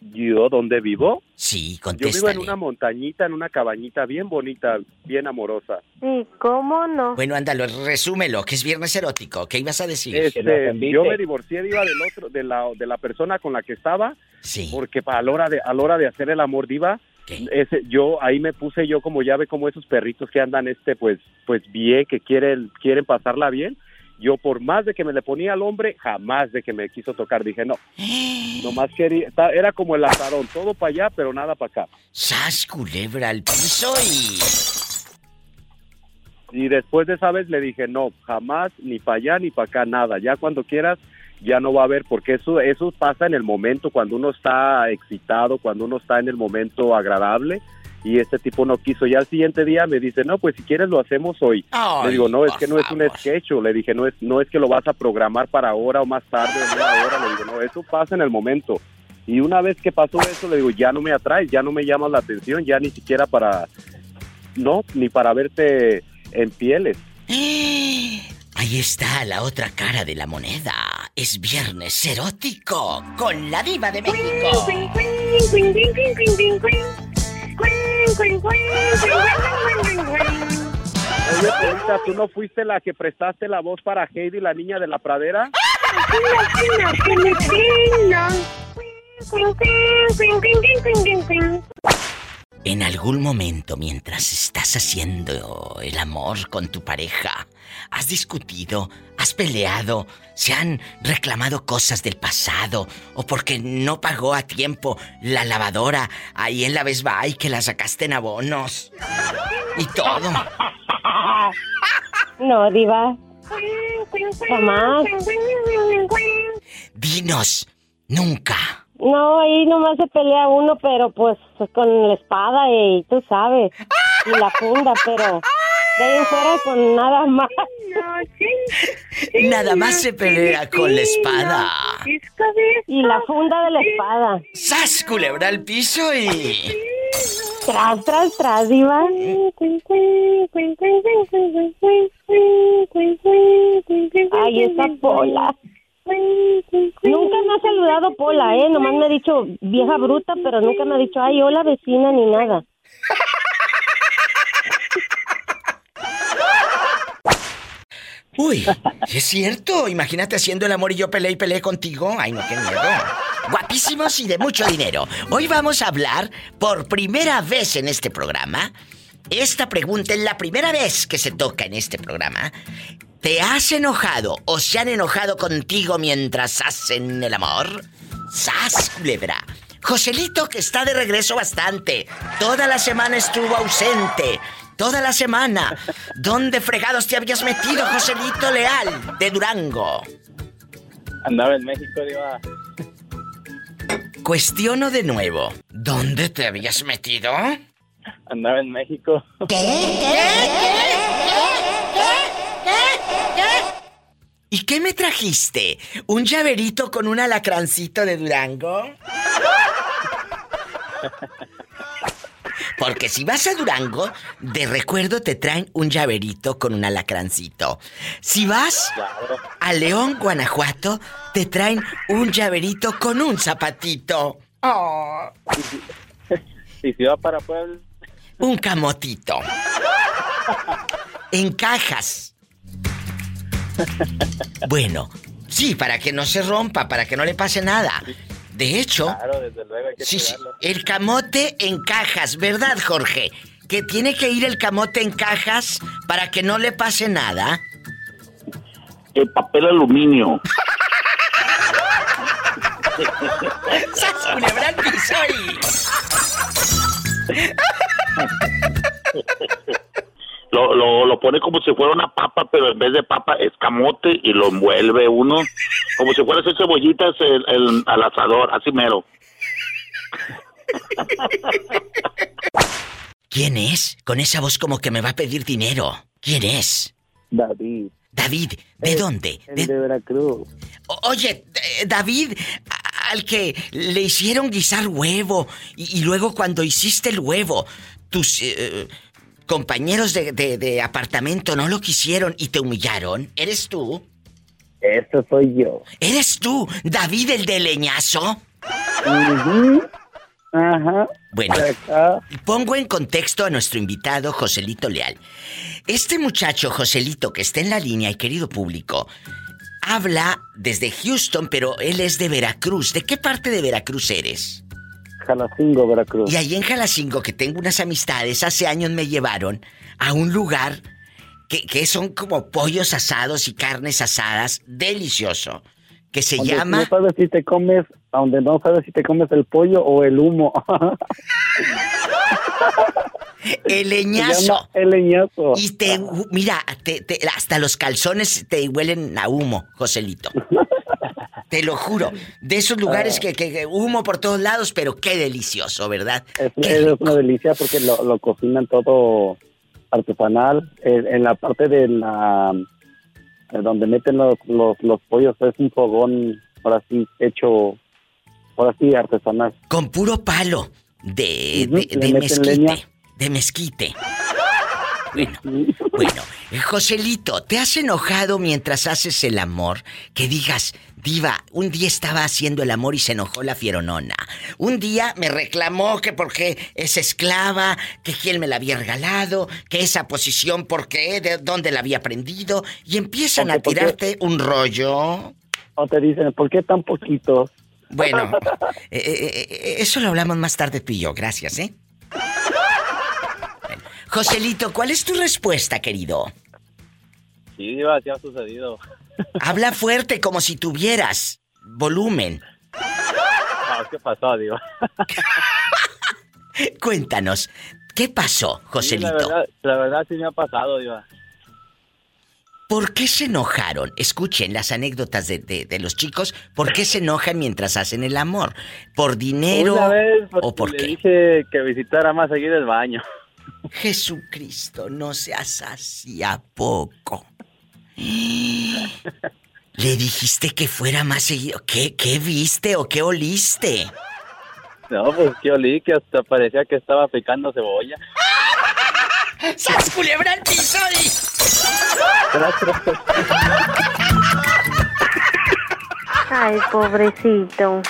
¿Yo dónde vivo? Sí, Yo vivo en contéstale. una montañita, en una cabañita bien bonita, bien amorosa. Sí, ¿cómo no? Bueno, ándalo, resúmelo, que es viernes erótico. ¿Qué ibas a decir? Este, yo me divorcié diva del otro, de la, de la persona con la que estaba, Sí. porque pa- a la hora de, a la hora de hacer el amor diva, Ese, yo ahí me puse yo como llave como esos perritos que andan este pues pues bien que quieren quieren pasarla bien. Yo por más de que me le ponía al hombre jamás de que me quiso tocar. Dije no. Nomás quería era como el azarón todo para allá pero nada para acá. ¡Sas, culebra al piso y... y después de esa vez le dije no jamás ni para allá ni para acá nada. Ya cuando quieras ya no va a haber porque eso eso pasa en el momento cuando uno está excitado cuando uno está en el momento agradable y este tipo no quiso. Ya al siguiente día me dice no pues si quieres lo hacemos hoy Ay, le digo no es que no es un sketch le dije no es no es que lo vas a programar para ahora o más tarde o una hora le digo no eso pasa en el momento y una vez que pasó eso le digo ya no me atraes ya no me llamas la atención ya ni siquiera para no ni para verte en pieles Ahí está la otra cara de la moneda. Es viernes erótico con la diva de México. Oye, Polita, ¿tú no fuiste la que prestaste la voz para Heidi, la niña de la pradera? En algún momento mientras estás haciendo el amor con tu pareja, has discutido, has peleado, se han reclamado cosas del pasado o porque no pagó a tiempo la lavadora ahí en la Best Buy que la sacaste en abonos y todo. No, diva. Jamás. Dinos, nunca. No, ahí nomás se pelea uno, pero pues con la espada y tú sabes. Y la funda, pero de ahí en fuera con nada más. Nada más se pelea con la espada. Y la funda de la espada. ¡Sas, culebra al piso y... Tras, tras, tras, diva. Ay, esa Pola. Nunca me ha saludado Pola, ¿eh? Nomás me ha dicho vieja bruta, pero nunca me ha dicho, ay, hola vecina, ni nada. Uy, es cierto. Imagínate haciendo el amor y yo peleé y peleé contigo. Ay, no, qué miedo. Guapísimos y de mucho dinero. Hoy vamos a hablar por primera vez en este programa. Esta pregunta es la primera vez que se toca en este programa. ¿Te has enojado o se han enojado contigo mientras hacen el amor? ¡Sas, culebra! Joselito, que está de regreso bastante. Toda la semana estuvo ausente. Toda la semana. ¿Dónde fregados te habías metido, Joselito Leal, de Durango? Andaba en México, Diva. Cuestiono de nuevo. ¿Dónde te habías metido? Andaba en México. ¿Y qué me trajiste? ¿Un llaverito con un alacrancito de Durango? Porque si vas a Durango, de recuerdo te traen un llaverito con un alacrancito. Si vas a León, Guanajuato, te traen un llaverito con un zapatito. Oh. Y si va para Puebla. Un camotito. En cajas. Bueno, sí, para que no se rompa, para que no le pase nada. De hecho, Claro, desde luego hay que sí, el camote en cajas, ¿verdad, Jorge? Que tiene que ir el camote en cajas para que no le pase nada. El papel aluminio. ¡Sas, culebra Lo, lo, lo pone como si fuera una papa, pero en vez de papa es camote y lo envuelve uno como si fuera hacer cebollitas el, el- al asador, así mero. ¿Quién es? Con esa voz como que me va a pedir dinero. ¿Quién es? David, David, ¿de dónde? el ¿De- de Veracruz. O- Oye, eh, David, al que le hicieron guisar huevo y, y luego cuando hiciste el huevo, tus eh, compañeros de, de- de apartamento no lo quisieron y te humillaron? ¿Eres tú? Ese soy yo. ¿Eres tú, David el de leñazo? Ajá. Bueno, Acá. pongo en contexto a nuestro invitado Joselito Leal. Este muchacho, Joselito, que está en la línea y querido público, habla desde Houston, pero él es de Veracruz. ¿De qué parte de Veracruz eres? Jalacingo, Veracruz. Y ahí en Jalacingo, que tengo unas amistades, hace años me llevaron a un lugar que, que son como pollos asados y carnes asadas, delicioso, que se Donde llama... No sabes si te comes, donde no sabes si te comes el pollo o el humo. El leñazo. el leñazo. Y te, mira, te- te- hasta los calzones te huelen a humo, Joselito. Te lo juro. De esos lugares que, que- que humo por todos lados, pero qué delicioso, ¿verdad? Es, una delicia porque lo, lo cocinan todo artesanal. En, en la parte de la de donde meten los, los, los pollos es un fogón, ahora sí, hecho, ahora sí, artesanal. Con puro palo de, de, de mezquite. leña. De mezquite. Bueno, bueno, Joselito, ¿te has enojado mientras haces el amor? Que digas, diva, un día estaba haciendo el amor y se enojó la fieronona. Un día me reclamó que porque es esclava, que quién me la había regalado, que esa posición porque, de dónde la había aprendido, y empiezan a tirarte un rollo. O te dicen, ¿por qué tan poquitos? Bueno, eh, eh, eh, eso lo hablamos más tarde tú y yo, gracias, ¿eh? Joselito, ¿cuál es tu respuesta, querido? Sí, Diva, sí ha sucedido. Habla fuerte como si tuvieras volumen. Ah, ¿Qué pasó, Diva? Cuéntanos, ¿qué pasó, Sí, Joselito? la, verdad, la verdad sí me ha pasado, Diva. ¿Por qué se enojaron? Escuchen las anécdotas de, de- de los chicos. ¿Por qué se enojan mientras hacen el amor? ¿Por dinero Una vez porque o por le qué? dije que visitara más seguido el baño. Jesucristo, no seas así a poco. Le dijiste que fuera más seguido. ¿Qué, qué viste o qué oliste? No, pues que olí que hasta parecía que estaba picando cebolla. ¡Sas culebra al piso y... Ay, pobrecito.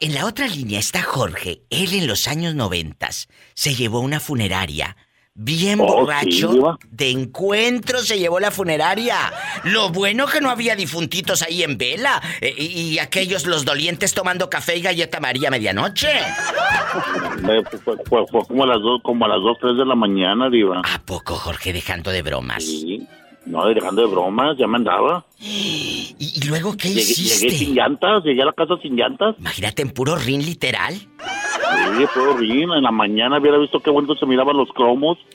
En la otra línea está Jorge. Él en los años noventas se llevó una funeraria. Bien Oh, borracho. sí, de encuentro se llevó la funeraria. Lo bueno que no había difuntitos ahí en vela. eh, y, aquellos los dolientes tomando café y galleta María a medianoche. Fue, fue- fue como a las dos, como a las dos, tres de la mañana, Diva. ¿A poco, Jorge, dejando de bromas? Sí. No, dejando de bromas, ya me andaba. ¿Y, y luego qué Llegué, hiciste? llegué sin llantas, llegué a la casa sin llantas. Imagínate en puro rin literal. Sí, fue horrible. En la mañana hubiera visto qué bonito se miraban los cromos.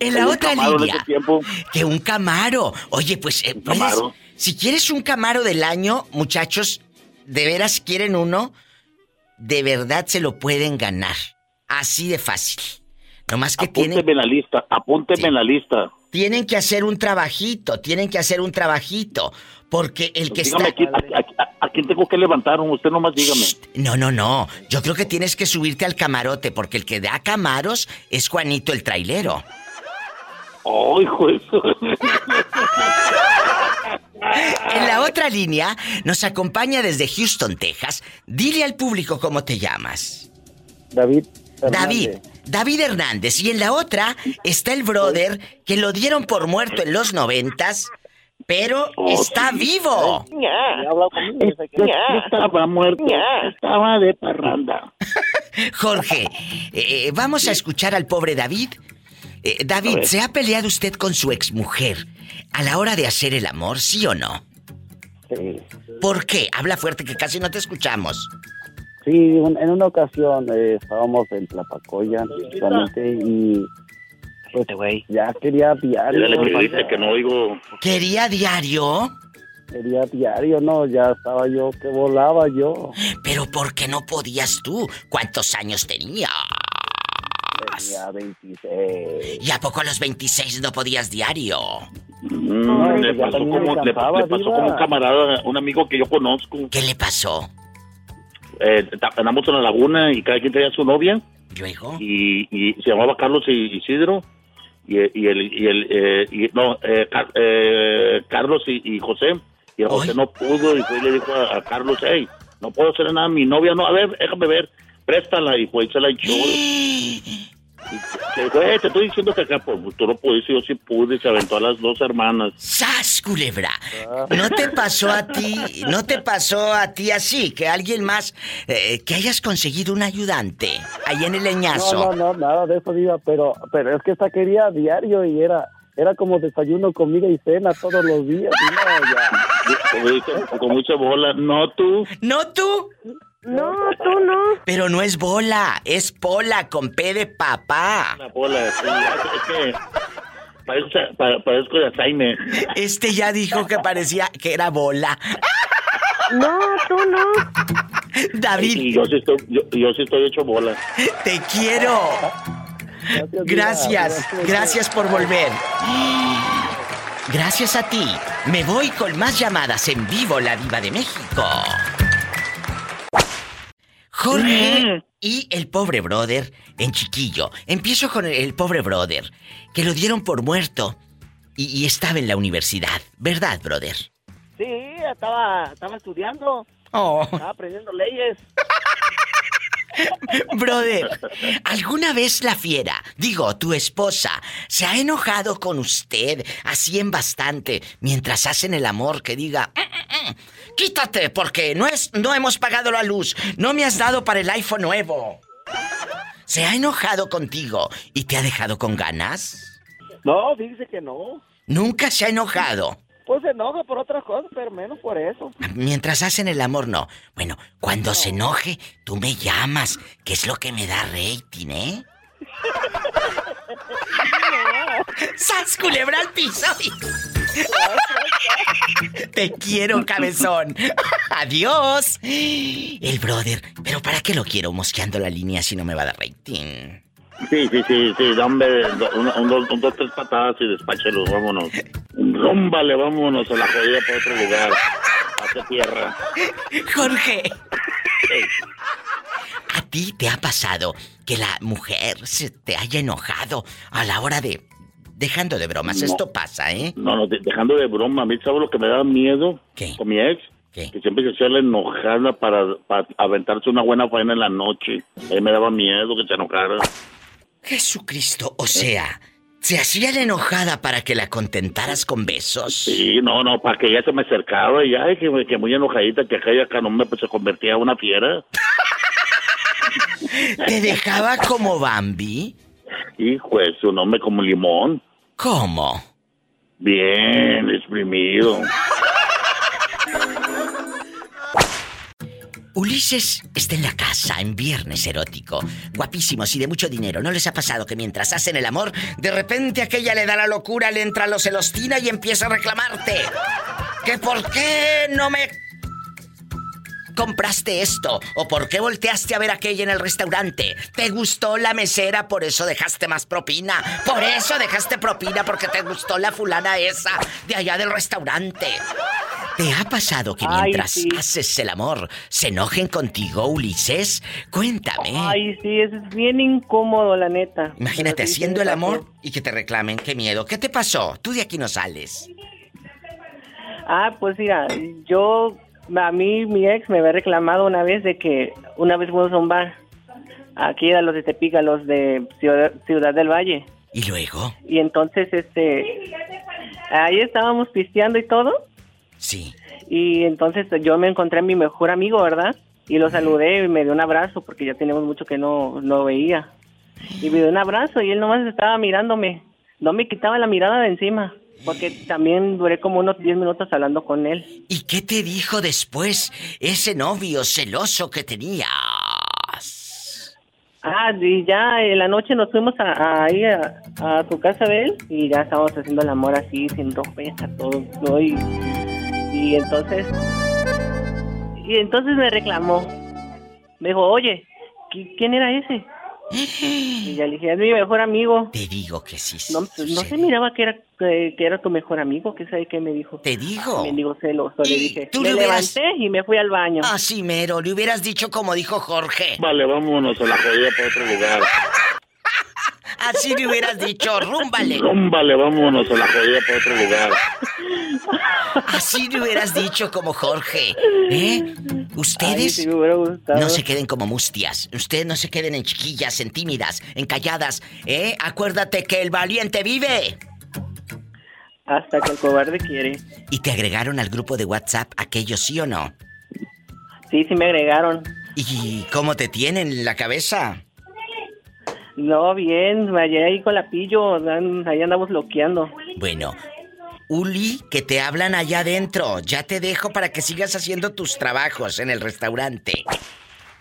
En la otra línea. Que un camaro. Oye, pues eh, puedes- Camaro. Si quieres un camaro del año, muchachos, de veras quieren uno, de verdad se lo pueden ganar. Así de fácil. Nomás que Apúnteme tienen, en la lista, apúnteme en la lista. tienen que hacer un trabajito, tienen que hacer un trabajito. Porque el que Dígame, está. ¿a, quién- a- a- a quién tengo que levantar? Usted nomás dígame. No, no, no. Yo creo que tienes que subirte al camarote, porque el que da camaros es Juanito el trailero. ¡Oh, hijo de! En la otra línea nos acompaña desde Houston, Texas. Dile al público cómo te llamas. David. David, Hernández. David Hernández. Y en la otra está el brother que lo dieron por muerto en los noventas, pero está vivo. Ya estaba muerto, estaba de parranda. Jorge, eh, vamos a escuchar al pobre David. Eh, David. ¿se ha peleado usted con su exmujer a la hora de hacer el amor, sí o no? Sí. ¿Por qué? Habla fuerte que casi no te escuchamos. Sí, un- en una ocasión eh, estábamos en Tlapacoya, precisamente, y pues ya quería diario. Que dice que no oigo. ¿Quería diario? Quería diario, no, ya estaba yo que volaba yo. Pero ¿por qué no podías tú? ¿Cuántos años tenías? Tenía 26. ¿Y a poco a los 26 no podías diario? Mm, le pasó, como, le, le pasó como un camarada, un amigo que yo conozco. ¿Qué le pasó? Eh, andamos en la laguna y cada quien tenía su novia. ¿Luego? Y, y se llamaba Carlos y Isidro. Y, y el, y el eh, y- no, eh, Car- eh, Carlos y, José. Y el José no pudo y fue y le dijo a, a Carlos, hey, no puedo hacer nada, mi novia no, a ver, déjame ver, préstala. Y fue y se la echó. Dijo, eh, te estoy diciendo que acá, pues tú no pudiste, yo sí pude, se aventó a las dos hermanas. ¡Sas, culebra! ¿No te pasó a ti, no te pasó a ti así, que alguien más, eh, que hayas conseguido un ayudante ahí en el leñazo? No, no, no, nada de eso, Diva, pero, pero es que esta quería diario y era, era como desayuno, comida y cena todos los días. no, ya. Como dice, como dice Bola, no tú. ¿No tú? No, tú no. Pero no es bola, es pola con P de papá. Bola, sí, es que parezco, pa- parezco de Jaime. Este ya dijo que parecía que era bola. No, tú no. David. Yo sí estoy, yo, yo sí estoy hecho bola. Te quiero. Gracias, gracias por volver. Gracias a ti. Me voy con más llamadas en vivo, la diva de México. Jorge y el pobre brother en chiquillo. Empiezo con el, pobre brother, que lo dieron por muerto y, y estaba en la universidad. ¿Verdad, brother? Sí, estaba, estaba estudiando. Oh. Estaba aprendiendo leyes. Brother, ¿alguna vez la fiera, digo, tu esposa, se ha enojado con usted así en bastante mientras hacen el amor que diga, "Mm, mm, mm, quítate porque no es no hemos pagado la luz, no me has dado para el iPhone nuevo? ¿Se ha enojado contigo y te ha dejado con ganas? No, fíjese que no. Nunca se ha enojado. Pues se enoja por otras cosas, pero menos por eso. Mientras hacen el amor, no. Bueno, cuando se enoje, tú me llamas, que es lo que me da rating, ¿eh? ¡Sas, culebra al piso! Te quiero, cabezón. Adiós. El brother. ¿Pero para qué lo quiero mosqueando la línea si no me va a dar rating? Sí, sí, sí, sí, dame un, dos, un, dos, tres patadas y despáchelo, vámonos. Rómbale, vámonos a la jodida para otro lugar. Hacia tierra. Jorge. ¿A ti te ha pasado que la mujer se te haya enojado a la hora de... Dejando de bromas, No. esto pasa, ¿eh? No, no, de- dejando de broma, a mí, ¿sabes lo que me da miedo? Con mi ex. Que siempre se hacía la enojada para, para aventarse una buena faena en la noche. A mí me daba miedo que se enojara. Jesucristo, o sea, ¿se hacía la enojada para que la contentaras con besos? Sí, no, no, para que ella se me acercaba y ay, que, que muy enojadita, que aquella acá no me pues, se convertía en una fiera. ¿Te dejaba como Bambi? Hijo de su nombre como limón. ¿Cómo? Bien, exprimido. Ulises está en la casa en viernes erótico. Guapísimos y de mucho dinero. ¿No les ha pasado que mientras hacen el amor, de repente aquella le da la locura, le entra lo celostina y empieza a reclamarte? ¿Que por qué no me compraste esto? ¿O por qué volteaste a ver aquella en el restaurante? ¿Te gustó la mesera, por eso dejaste más propina? Por eso dejaste propina porque te gustó la fulana esa de allá del restaurante. ¿Te ha pasado que Ay, mientras sí. haces el amor se enojen contigo, Ulises? Cuéntame. Ay, sí, es bien incómodo, la neta. Imagínate sí, haciendo el amor y que te reclamen. Qué miedo. ¿Qué te pasó? Tú de aquí no sales. Ah, pues mira, yo, a mí mi ex me había reclamado una vez de que una vez fuimos a un bar. Aquí a los de Tepica, los de Ciudad, Ciudad del Valle. ¿Y luego? Y entonces, este, ahí estábamos pisteando y todo. Sí. Y entonces yo me encontré a mi mejor amigo, ¿verdad? Y lo saludé y me dio un abrazo porque ya teníamos mucho que no no veía. Y me dio un abrazo y él nomás estaba mirándome. No me quitaba la mirada de encima. Porque también duré como unos 10 minutos hablando con él. ¿Y qué te dijo después ese novio celoso que tenías? Ah, y ya en la noche nos fuimos a, a ahí a, a su casa de él y ya estábamos haciendo el amor así, sin ropa, todo, y, y entonces y entonces me reclamó. Me dijo, oye, ¿qui- ¿quién era ese? Y ya le dije, es mi mejor amigo. Te digo que sí. No, pues, no se miraba que era, que, que era tu mejor amigo, que sabe qué me dijo. Te digo. Me digo celoso, le dije. tú me le hubieras- levanté y me fui al baño. Así mero, le hubieras dicho como dijo Jorge. Vale, vámonos a la jodida para otro lugar. Así le hubieras dicho, rúmbale. Vale, vámonos a la jodida para otro lugar. Así le hubieras dicho como Jorge. ¿Eh? Ustedes Ay, me no se queden como mustias. Ustedes no se queden en chiquillas, en tímidas, en calladas. ¿Eh? Acuérdate que el valiente vive. Hasta que el cobarde quiere. ¿Y te agregaron al grupo de WhatsApp aquellos sí o no? Sí, sí me agregaron. ¿Y cómo te tienen la cabeza? No, bien, hallé ahí con la pillo, ahí andamos bloqueando. Bueno, Uli, que te hablan allá adentro. Ya te dejo para que sigas haciendo tus trabajos en el restaurante.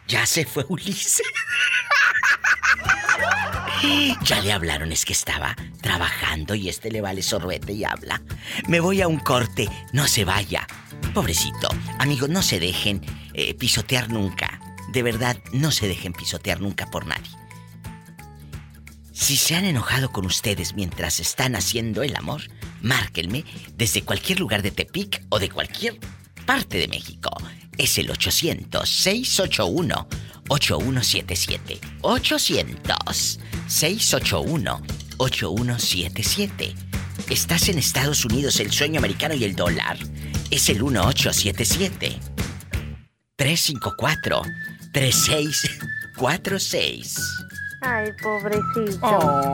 Ya se fue Ulises. Ya le hablaron, es que estaba trabajando y este le vale sorbete y habla. Me voy a un corte, no se vaya. Pobrecito, amigos, no se dejen eh, pisotear nunca. De verdad, no se dejen pisotear nunca por nadie. Si se han enojado con ustedes mientras están haciendo el amor, márquenme desde cualquier lugar de Tepic o de cualquier parte de México. Es el 800-681-8177. 800-681-8177. ¿Estás en Estados Unidos, el sueño americano y el dólar? Es el 1877. 354-3646. Ay, pobrecito. Oh.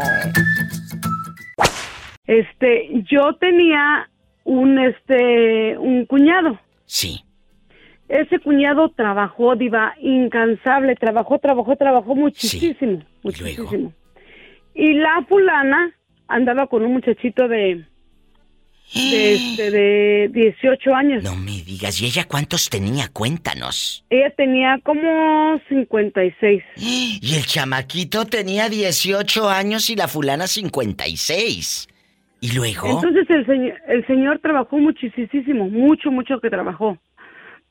Este, yo tenía un este un cuñado. Sí. Ese cuñado trabajó, diva, incansable, trabajó, trabajó, trabajó muchísimo, muchísimo. Y la fulana andaba con un muchachito de de, este, de 18 años. No me digas, ¿y ella cuántos tenía? Cuéntanos. Ella tenía como 56. Y el chamaquito tenía 18 años y la fulana 56. ¿Y luego? Entonces el señor, el señor trabajó muchísimo, mucho, mucho que trabajó.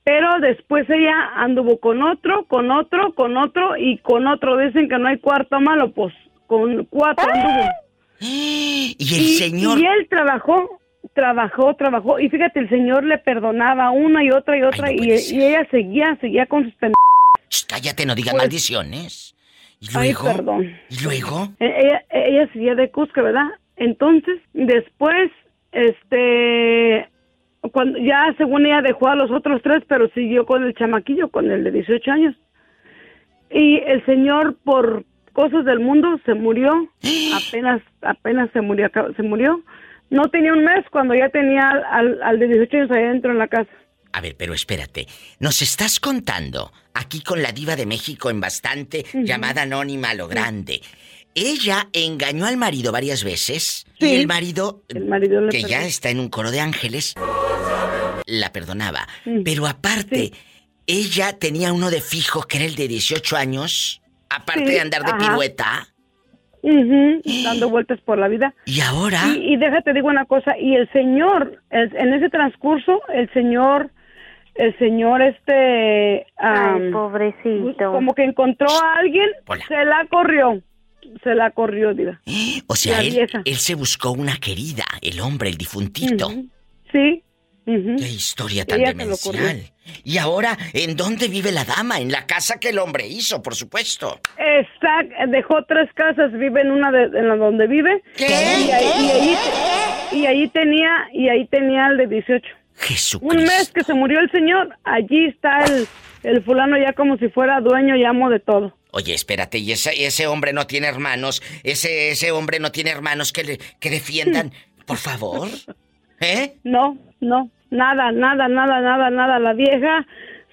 Pero después ella anduvo con otro, con otro, con otro y con otro. Dicen que no hay cuarto malo, pues con cuatro anduvo. Y el señor... Y él trabajó, trabajó, trabajó. Y fíjate, el señor le perdonaba una y otra y otra. y, y ella seguía, seguía con sus pen... Shh, cállate, no digas Pues- maldiciones. ¿Y Ay, luego? perdón. ¿Y luego? Eh, Ella, ella seguía de Cusca, ¿verdad? Entonces, después, este, cuando ya según ella dejó a los otros tres, pero siguió con el chamaquillo, con el de 18 años. Y el señor, por cosas del mundo, se murió. apenas, apenas se murió, se murió. No tenía un mes cuando ya tenía al, de 18 años adentro en la casa. A ver, pero espérate. Nos estás contando, aquí con la diva de México en bastante, llamada Anónima a lo grande. Ella engañó al marido varias veces y el marido, El marido que ya está en un coro de ángeles, la perdonaba. Pero aparte, ella tenía uno de fijo que era el de 18 años, aparte Sí, de andar de ajá. pirueta. Dando vueltas por la vida. ¿Y ahora? Y, y déjate digo una cosa, y el señor, el- en ese transcurso, el señor, el señor este... am, pobrecito. Como que encontró a alguien, se la corrió, se la corrió, diga. O sea, él, él se buscó una querida, el hombre, el difuntito. Sí. Qué historia tan demencial. Y ahora, ¿en dónde vive la dama? En la casa que el hombre hizo, por supuesto. Está, dejó tres casas, vive en una de, en la donde vive. Y ahí, y ahí, y ahí tenía, y ahí tenía el de 18. Jesucristo. Un mes que se murió el señor, allí está el, el fulano ya como si fuera dueño y amo de todo. Oye, espérate, y ese, ese hombre no tiene hermanos, ese, ese hombre no tiene hermanos que le que defiendan, por favor. ¿Eh? No, no, nada, nada, nada, nada, nada. La vieja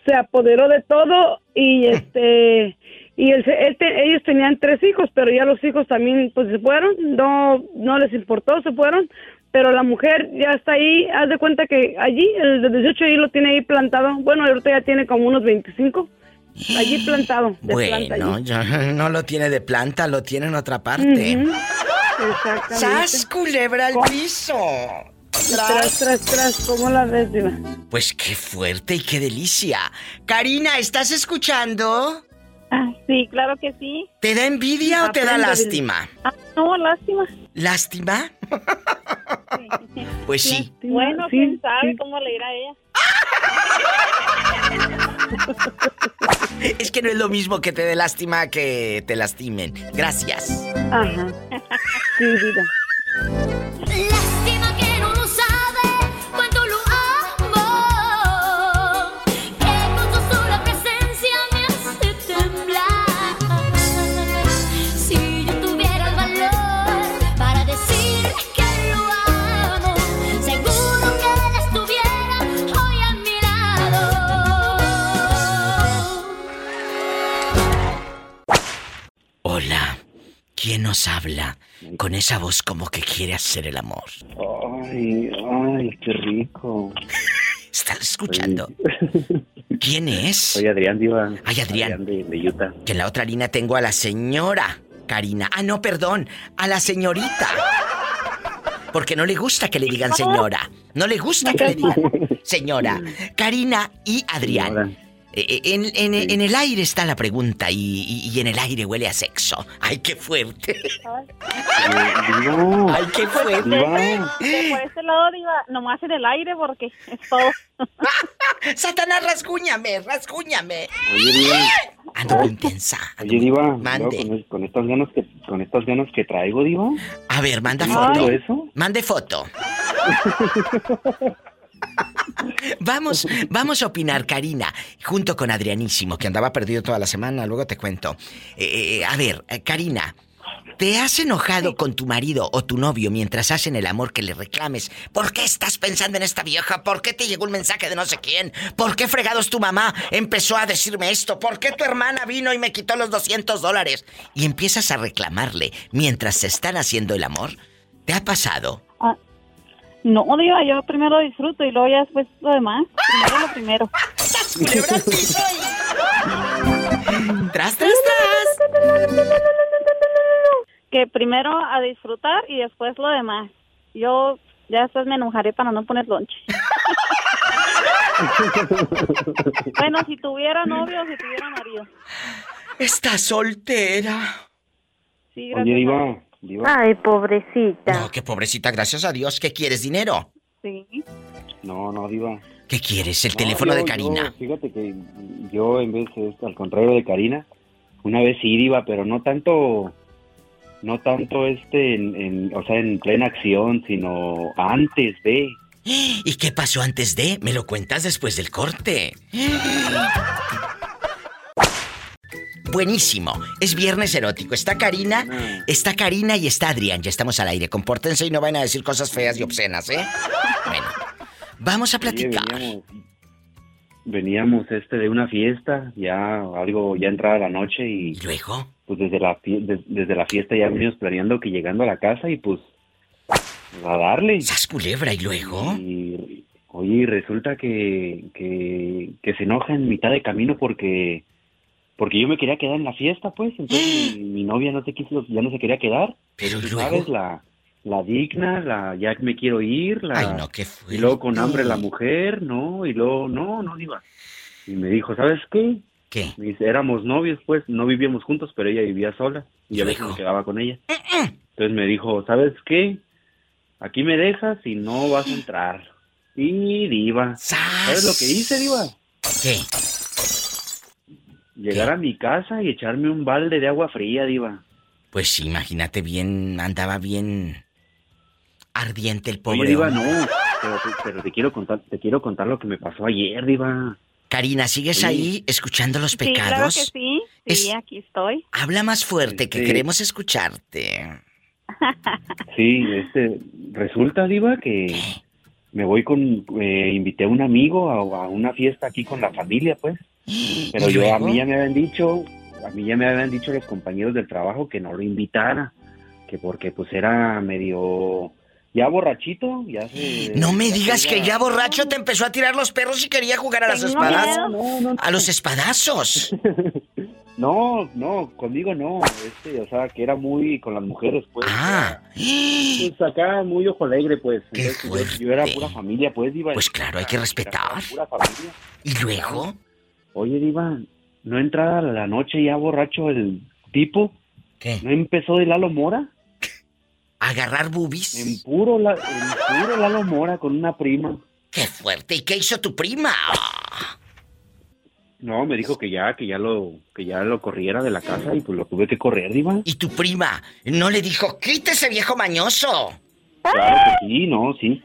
se apoderó de todo y este y el, él te- ellos tenían tres hijos, pero ya los hijos también pues se fueron, no no les importó, se fueron, pero la mujer ya está ahí, haz de cuenta que allí el de 18 ahí lo tiene ahí plantado. Bueno, ahorita ya tiene como unos 25. Allí plantado, de planta Bueno, allí. ya no lo tiene de planta, lo tiene en otra parte. Exactamente. ¡Sas, culebra al piso! Tras, tras, tras, ¿cómo la ves, Diva? Pues qué fuerte y qué delicia. Karina, ¿estás escuchando? Ah, sí, claro que sí. ¿Te da envidia o te da de- lástima? Ah, no, lástima. ¿Lástima? Pues sí. Bueno, Sí, quién sabe sí. cómo le irá a ella. Es que no es lo mismo que te dé lástima que te lastimen. Gracias. Ajá. Sí, vida. Habla? Con esa voz como que quiere hacer el amor. Ay, ay, qué rico. ¿Estás escuchando? ¿Quién es? Soy Adrián Diva. Ay, Adrián. de, de Utah. Que en la otra línea tengo a la señora Karina. Ah, no, perdón. A la señorita. Porque no le gusta que le digan señora. No le gusta que le digan señora. Karina y Adrián. Eh, En, el aire está la pregunta y, y- y en el aire huele a sexo. ¡Ay, qué fuerte! ¡Ay, qué fuerte! De por este lado, Diva, nomás en el aire porque es todo. ¡Satanás, rasguñame! ¡Rasguñame! Oye, Diva. Ando muy intensa. Oye, Diva. Mande. Con, con estas ganas que, con estas ganas que traigo, Diva. A ver, manda ¿No foto. eso? Mande foto. Vamos, vamos a opinar, Karina, junto con Adrianísimo, que andaba perdido toda la semana, luego te cuento. Eh, eh, a ver, eh, Karina, ¿te has enojado con tu marido o tu novio mientras hacen el amor que le reclames? ¿Por qué estás pensando en esta vieja? ¿Por qué te llegó un mensaje de no sé quién? ¿Por qué fregados tu mamá empezó a decirme esto? ¿Por qué tu hermana vino y me quitó los 200 dólares? Y empiezas a reclamarle mientras se están haciendo el amor. ¿Te ha pasado? No, Diva, yo primero disfruto y luego ya después lo demás. Primero lo primero. ¡Tras, tras, tras! Que primero a disfrutar y después lo demás. Yo ya después me enojaré para no poner lonche. bueno, si tuviera novio o si tuviera marido. Está soltera. Sí, Oye, gracias. Diva. Diva. Ay, pobrecita. No, qué pobrecita, gracias a Dios. ¿Qué quieres, dinero? Sí. No, no, Diva. ¿Qué quieres? El No, teléfono yo- de Karina. yo, fíjate que yo en vez de esto, al contrario de Karina, una vez sí iba, pero no tanto, no tanto este, en, en- o sea, en plena acción, sino antes de. ¿Y qué pasó antes de? Me lo cuentas después del corte. Buenísimo. Es viernes erótico. Está Karina, está Karina y está Adrián. Ya estamos al aire. Compórtense y no vayan a decir cosas feas y obscenas, ¿eh? Bueno. Vamos a platicar. veníamos, veníamos este de una fiesta, ya algo, ya entrada la noche y. luego? Pues desde la, desde la fiesta ya venimos planeando que llegando a la casa y pues. A darle. ¿Sas culebra y luego? Y, oye, y resulta que, que, que se enoja en mitad de camino porque porque yo me quería quedar en la fiesta, pues, entonces mi, mi novia no se quiso, ya no se quería quedar. Pero luego- sabes, la, la digna, la ya me quiero ir, la, Ay, no, qué y luego con hambre la mujer, no, y luego, no, no iba. Y me dijo, ¿sabes qué? ¿Qué? Me dice, éramos novios, pues, no vivíamos juntos, pero ella vivía sola, y yo a veces me quedaba con ella. Entonces me dijo, ¿sabes qué? Aquí me dejas y no vas a entrar. Y diva. ¿Sabes lo que hice, diva? ¿Qué? Llegar a mi casa y echarme un balde de agua fría, diva. Pues sí, imagínate bien, andaba bien ardiente el pobre Oye, diva, hombre. no. Pero, te- pero te quiero contar, te quiero contar lo que me pasó ayer, diva. Karina, ¿sigues ahí escuchando los Sí, claro pecados? que sí. Sí, aquí estoy. Habla más fuerte, que Sí. queremos escucharte. Sí, este, resulta, diva, que me voy con, eh, invité a un amigo a, a una fiesta aquí con la familia, pues. Pero ¿Y yo, a mí ya me habían dicho, a mí ya me habían dicho los compañeros del trabajo que no lo invitara, que porque pues era medio, ya borrachito, ya se... No me ya digas que iba- ya borracho te empezó a tirar los perros y quería jugar a las espadas. miedo. A los espadazos. No, no, conmigo no, este, o sea, que era muy con las mujeres, pues. Ah. Pues acá muy ojo alegre, pues. Entonces, yo, yo era pura familia, pues, Diva. Pues claro, hay que respetar. Era pura familia. ¿Y luego? Oye, Diva, no entrada la noche ya borracho el tipo. ¿Qué? ¿No empezó de Lalo Mora? ¿Agarrar boobies? En puro, la- en puro Lalo Mora con una prima. ¡Qué fuerte! ¿Y qué hizo tu prima? No, me dijo que ya, que ya lo, que ya lo corriera de la casa y pues lo tuve que correr, Diva. ¿Y tu prima no le dijo, quítese viejo mañoso? Claro que sí, no, sí.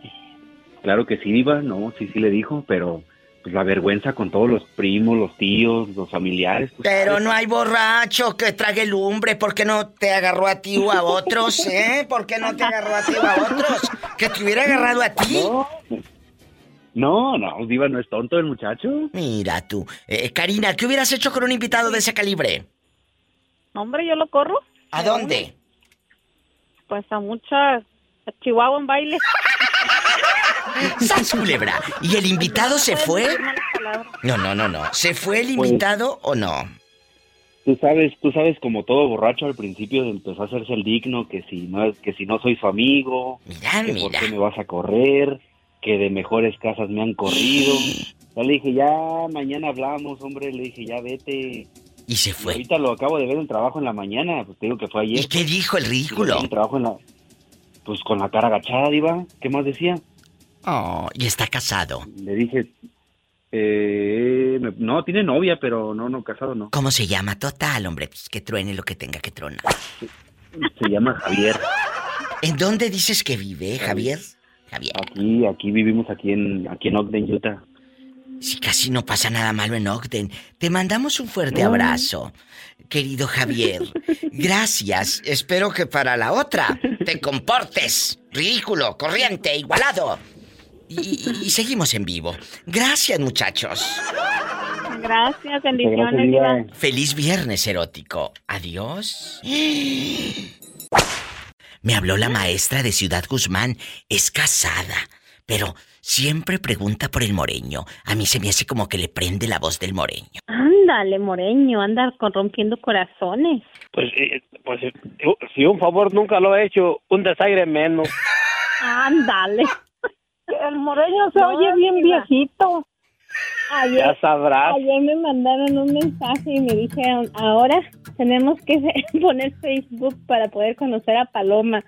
Claro que sí, Diva, no, sí, sí le dijo, pero pues la vergüenza con todos los primos, los tíos, los familiares. pues, Pero no hay borracho que trague lumbre. ¿Por qué no te agarró a ti o a otros, eh? ¿Por qué no te agarró a ti o a otros? ¿Que te hubiera agarrado a ti? No, no, Diva, no es tonto el muchacho. Mira tú. Eh, Karina, ¿qué hubieras hecho con un invitado de ese calibre? Hombre, yo lo corro. ¿A dónde? Pues a mucha... A Chihuahua en baile. ¡Sas, culebra! ¿Y el invitado se fue? No, no, no, no. ¿Se fue el invitado o no? Tú sabes, tú sabes como todo borracho al principio empezó a hacerse el digno que si no que si no soy su amigo, que por qué me vas a correr, que de mejores casas me han corrido. Ya le dije, ya mañana hablamos, hombre, le dije, ya vete. Y se fue. ahorita lo acabo de ver en trabajo en la mañana, pues te digo que fue ayer. ¿Y qué dijo el ridículo? En trabajo en la pues con la cara agachada, diva, ¿qué más decía? Oh, y está casado. Le dije eh, no, tiene novia, pero no, no, casado no. ¿Cómo se llama? Total, hombre, pues que truene lo que tenga que tronar. Se llama Javier. ¿En dónde dices que vive, Javier? Javier. Aquí, aquí vivimos aquí en, aquí en Ogden, Utah. Si casi no pasa nada malo en Ogden. Te mandamos un fuerte abrazo, querido Javier. Gracias. Espero que para la otra te comportes. Ridículo, corriente, igualado. Y, y- y seguimos en vivo. Gracias, muchachos. Gracias, bendiciones, Diva. Feliz viernes erótico. Adiós. Me habló la maestra de Ciudad Guzmán. Es casada, pero siempre pregunta por el moreño. A mí se me hace como que le prende la voz del moreño. Ándale, moreño, anda corrompiendo corazones. Pues, eh, pues eh, si un favor nunca lo he hecho, un desaire menos. Ándale. El moreño se oye bien viejito. Ayer, Ya sabrás. ayer me mandaron un mensaje y me dijeron, ahora tenemos que poner Facebook para poder conocer a Paloma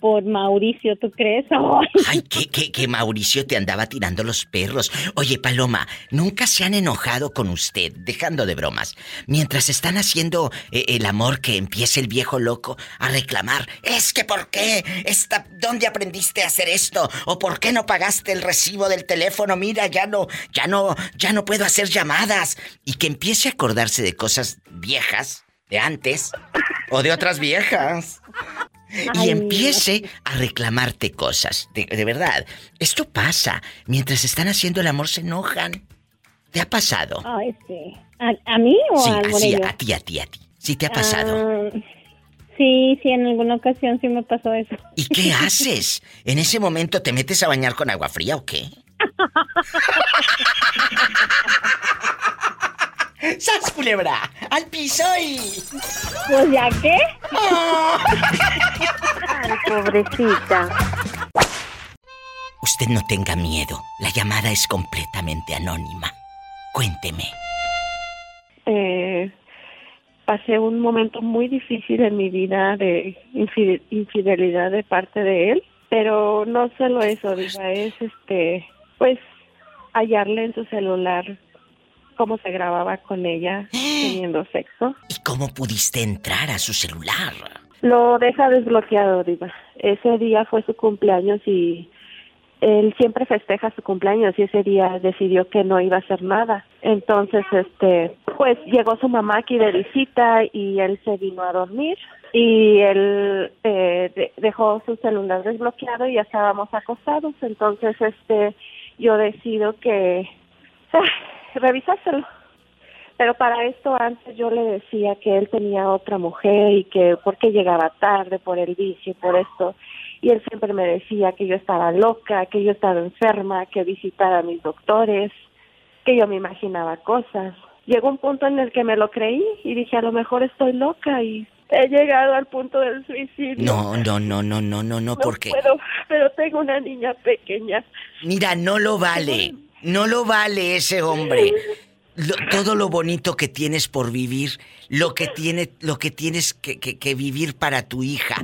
por Mauricio, ¿tú crees? Ay. Ay, que, que, que Mauricio te andaba tirando los perros. Oye, Paloma, ¿nunca se han enojado con usted, dejando de bromas? Mientras están haciendo eh, el amor que empiece el viejo loco a reclamar, es que ¿por qué? Esta, ¿Dónde aprendiste a hacer esto? ¿O por qué no pagaste el recibo del teléfono? Mira, ya no, ya no, ya no puedo hacer llamadas. Y que empiece a acordarse de cosas viejas, de antes, o de otras viejas. Y empiece a reclamarte cosas. De, de verdad. Esto pasa. Mientras están haciendo el amor se enojan. ¿Te ha pasado? Ay, sí. ¿A, a mí o Sí, así, moreño? a ti, a ti, a ti. Sí te ha pasado. Ah, sí, sí, en alguna ocasión sí me pasó eso. ¿Y qué haces? ¿En ese momento te metes a bañar con agua fría o qué? ¡Sas, culebra! ¡Al piso y...! Pues ya qué. Ay, pobrecita. Usted no tenga miedo. La llamada es completamente anónima. Cuénteme. Eh, pasé un momento muy difícil en mi vida de infi- infidelidad de parte de él, pero no solo eso, Diva, es este, pues hallarle en su celular cómo se grababa con ella teniendo sexo. ¿Y cómo pudiste entrar a su celular? Lo deja desbloqueado, Diva. Ese día fue su cumpleaños y él siempre festeja su cumpleaños y ese día decidió que no iba a hacer nada. Entonces, este, pues llegó su mamá aquí de visita y él se vino a dormir y él eh, de- dejó su celular desbloqueado y ya estábamos acostados. Entonces, este, yo decido que revisárselo. Pero para esto antes yo le decía que él tenía otra mujer y que por qué llegaba tarde por el vicio, por esto. Y él siempre me decía que yo estaba loca, que yo estaba enferma, que visitara a mis doctores, que yo me imaginaba cosas. Llegó un punto en el que me lo creí y dije, a lo mejor estoy loca y he llegado al punto del suicidio. No, no, no, no, no, no, no, porque... puedo, pero tengo una niña pequeña. Mira, no lo vale. No lo vale ese hombre. lo- todo lo bonito que tienes por vivir, lo que, tiene, lo que tienes que, que- que vivir para tu hija.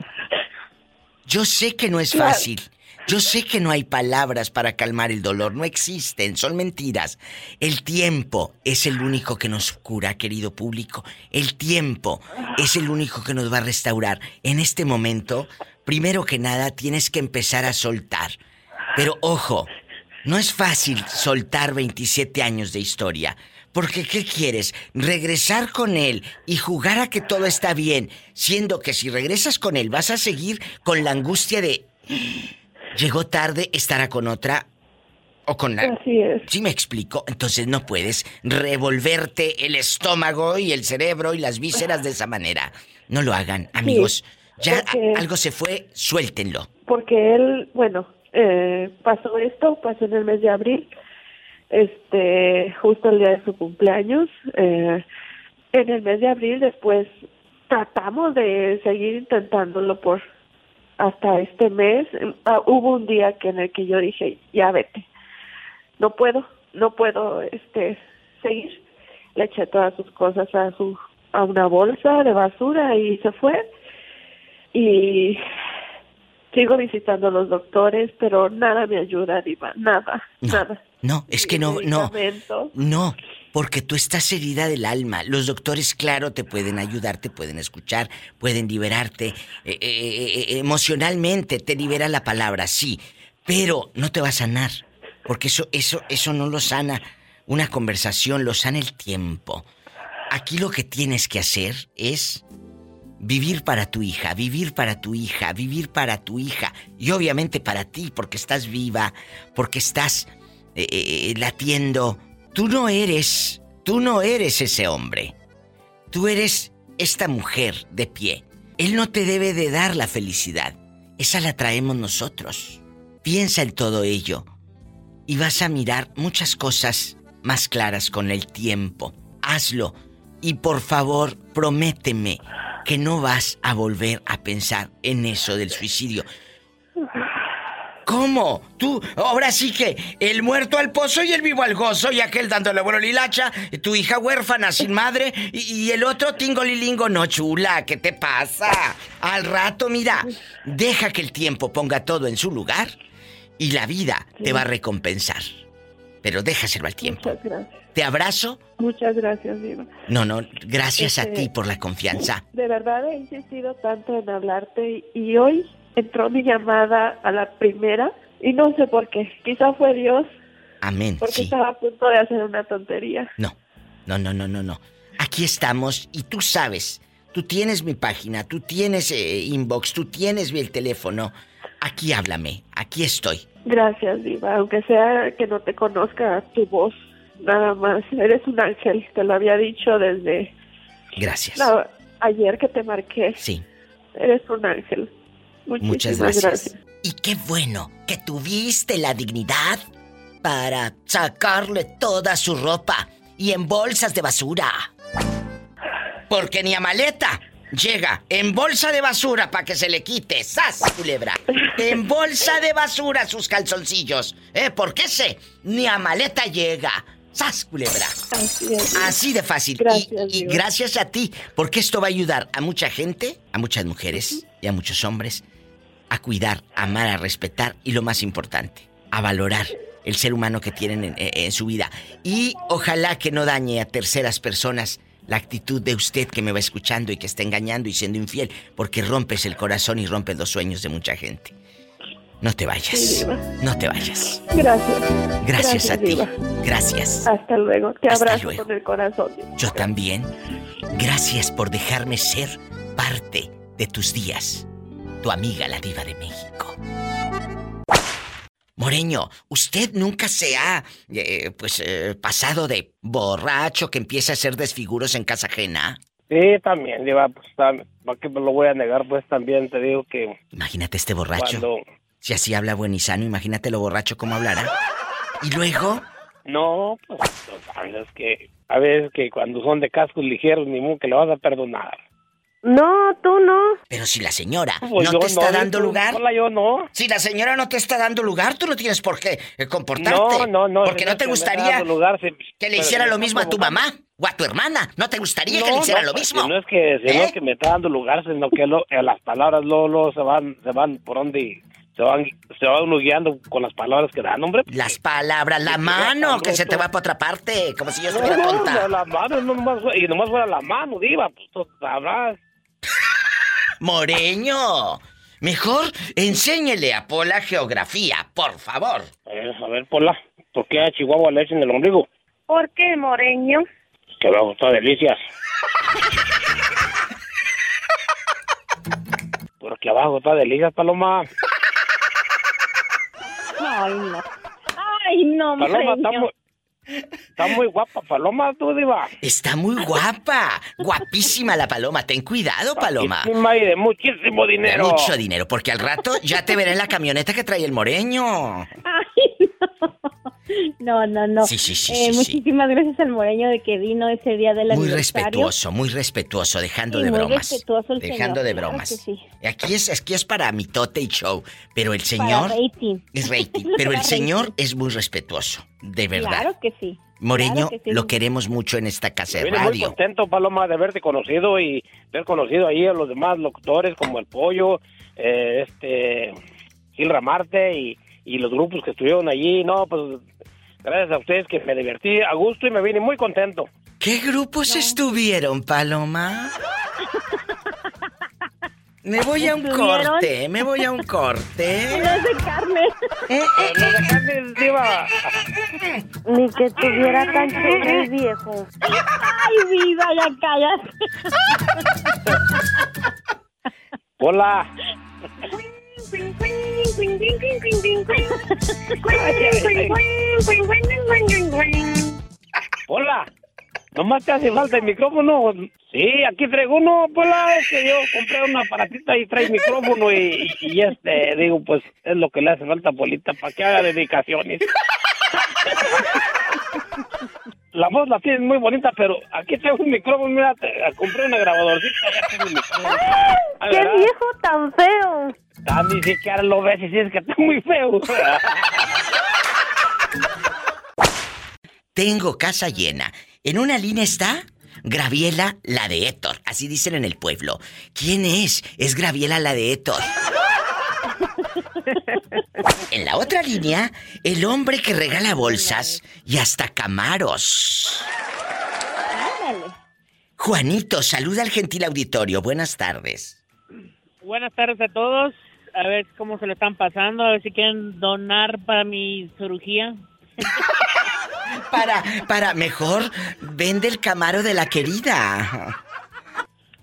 Yo sé que no es Claro. fácil. Yo sé que no hay palabras para calmar el dolor, no existen, son mentiras. El tiempo es el único que nos cura, querido público. El tiempo es el único que nos va a restaurar. En este momento, primero que nada, tienes que empezar a soltar. Pero ojo, no es fácil soltar 27 años de historia. Porque ¿qué quieres? Regresar con él y jugar a que todo está bien, siendo que si regresas con él vas a seguir con la angustia de llegó tarde, estará con otra o con la Así es. ¿Sí me explico? Entonces no puedes revolverte el estómago y el cerebro y las vísceras de esa manera. No lo hagan, amigos. Ya porque- algo se fue, suéltenlo. porque él, bueno, eh, pasó esto, pasó en el mes de abril, este, justo el día de su cumpleaños. eh, en el mes de abril después tratamos de seguir intentándolo por hasta este mes. Ah, hubo un día que en el que yo dije, ya vete, no puedo, no puedo, este, seguir. Le eché todas sus cosas a su a una bolsa de basura y se fue. Y sigo visitando a los doctores, pero nada me ayuda, Diva, nada, nada. No, es que no, no. No, porque tú estás herida del alma. Los doctores, claro, te pueden ayudar, te pueden escuchar, pueden liberarte. eh, eh, eh, emocionalmente te libera la palabra, sí. Pero no te va a sanar. Porque eso, eso, eso no lo sana una conversación, lo sana el tiempo. Aquí lo que tienes que hacer es vivir para tu hija, vivir para tu hija, vivir para tu hija. Y obviamente para ti, porque estás viva, porque estás eh, eh, latiendo. Tú no eres, tú no eres ese hombre. Tú eres esta mujer de pie. Él no te debe de dar la felicidad. Esa la traemos nosotros. Piensa en todo ello y vas a mirar muchas cosas más claras con el tiempo. Hazlo y por favor prométeme que no vas a volver a pensar en eso del suicidio. ¿Cómo? Tú, ahora sí que el muerto al pozo y el vivo al gozo, y aquel dándole bueno lilacha, tu hija huérfana sin madre, y, y el otro tingolilingo, no chula, ¿qué te pasa? Al rato, mira, deja que el tiempo ponga todo en su lugar y la vida te va a recompensar. Pero déjaselo al tiempo. Muchas gracias. Te abrazo. Muchas gracias, Diva. No, no, gracias a Este- ti por la confianza. De verdad he insistido tanto en hablarte y hoy entró mi llamada a la primera y no sé por qué. Quizá fue Dios Amén. porque Sí. estaba a punto de hacer una tontería. No, no, no, no, no, no. Aquí estamos y tú sabes, tú tienes mi página, tú tienes eh, inbox, tú tienes el teléfono. Aquí háblame, aquí estoy. Gracias, Diva. Aunque sea que no te conozca tu voz, nada más. Eres un ángel, te lo había dicho desde Gracias. la- ayer que te marqué. Sí, Eres un ángel. Muchísimas muchas gracias. gracias. Y qué bueno que tuviste la dignidad para sacarle toda su ropa y en bolsas de basura. Porque ni a maleta llega en bolsa de basura para que se le quite. ¡Sas, culebra! En bolsa de basura sus calzoncillos. ¿Eh? ¿Por qué sé? Ni a maleta llega. ¡Sas, culebra! Así es. Así de fácil. Gracias, y, gracias a ti, porque esto va a ayudar a mucha gente, a muchas mujeres y a muchos hombres a cuidar, a amar, a respetar y lo más importante, a valorar el ser humano que tienen en, en su vida. Y ojalá que no dañe a terceras personas la actitud de usted que me va escuchando y que está engañando y siendo infiel, porque rompes el corazón y rompes los sueños de mucha gente. No te vayas. No te vayas. Gracias. Gracias, a ti. Diva. Gracias. Hasta luego. Te Hasta abrazo luego. con el corazón. Yo también. Gracias por dejarme ser parte de tus días. Tu amiga la diva de México. Moreño, ¿usted nunca se ha, eh, pues, eh, pasado de borracho que empieza a hacer desfiguros en casa ajena? Sí, también, Diva, pues, ¿para qué me lo voy a negar? Pues también te digo que Imagínate este borracho. cuando... Si así habla buenizano, imagínate lo borracho cómo hablará. Y luego, No, pues, no sabes, es que a veces que cuando son de cascos ligeros, ni modo que le vas a perdonar. No, tú no. Pero si la señora Pues no te está no, dando tú- lugar. Hola, yo no. Si la señora no te está dando lugar, tú no tienes por qué eh, comportarte. No, no, no. Porque no no te gustaría lugar, que le hiciera lo mismo a tu mamá o a tu hermana. ¿No te gustaría que No, le hiciera no, lo mismo? no es que, si no ¿Eh? es que me está dando lugar, sino que lo- eh, las palabras luego, luego se van, se van por donde se van, se va uno guiando con las palabras que dan, hombre. Las palabras, la mano, que se te va para otra parte, como si yo No, estuviera no, tonta. la mano, no nomás y nomás fuera la mano, diva, pues tú sabrás. Moreño, mejor enséñele a Pola geografía, por favor. Eh, a ver, Pola, ¿por qué a Chihuahua le echan el ombligo? ¿Por qué, Moreño? Que abajo está delicias. Porque abajo está delicias, Paloma. Ay, no. Ay, no, Paloma, Moreño. muy, está muy guapa, Paloma, tú, diva. Está muy guapa, guapísima la paloma. Ten cuidado, paloma. Guapísima y de muchísimo De dinero. mucho dinero, porque al rato ya te veré en la camioneta que trae el moreño. No, no, no. Sí, sí, sí, Eh, sí, sí. muchísimas gracias al Moreño de que vino ese día del Muy aniversario. respetuoso, muy respetuoso, dejando de muy bromas. respetuoso el Dejando señor, de claro bromas. que sí. Aquí es, aquí es para mitote y show, pero el señor Para rating. es rating, pero el señor es muy respetuoso, de verdad. Claro que sí. Moreño, claro que sí. lo queremos mucho en esta casa de Vine muy radio. contento, Paloma, de haberte conocido y haber conocido ahí a los demás locutores como El Pollo, eh, este, Gil Ramarte y, y los grupos que estuvieron allí. No, pues gracias a ustedes que me divertí a gusto y me vine muy contento. ¿Qué grupos estuvieron, Paloma? Me voy a un ¿Estuvieron? corte, me voy a un corte. No es de carne. Eh, No de carne, diva. Ni que tuviera tan chulo viejo. Ay, viva, ya callas. Hola. Hola. Nomás te hace falta el micrófono. Sí, aquí traigo uno, Pola. Es que yo compré una aparatita y trae micrófono y, y este, digo, pues es lo que le hace falta a Polita para que haga dedicaciones. La voz la tienes muy bonita, pero aquí tengo un micrófono, mira, te- compré una grabadorcita, ya tengo un micrófono. Ah, ¡Qué ¿verdad? viejo tan feo! Ah, ni siquiera lo ves y dices que está muy feo. Tengo casa llena. En una línea está Graviela, la de Héctor. Así dicen en el pueblo. ¿Quién es? Es Graviela, la de Héctor. En la otra línea, el hombre que regala bolsas y hasta camaros. Juanito, saluda al gentil auditorio. Buenas tardes. Buenas tardes a todos. A ver cómo se lo están pasando. A ver si quieren donar para mi cirugía. Para, para, mejor vende el camaro de la querida.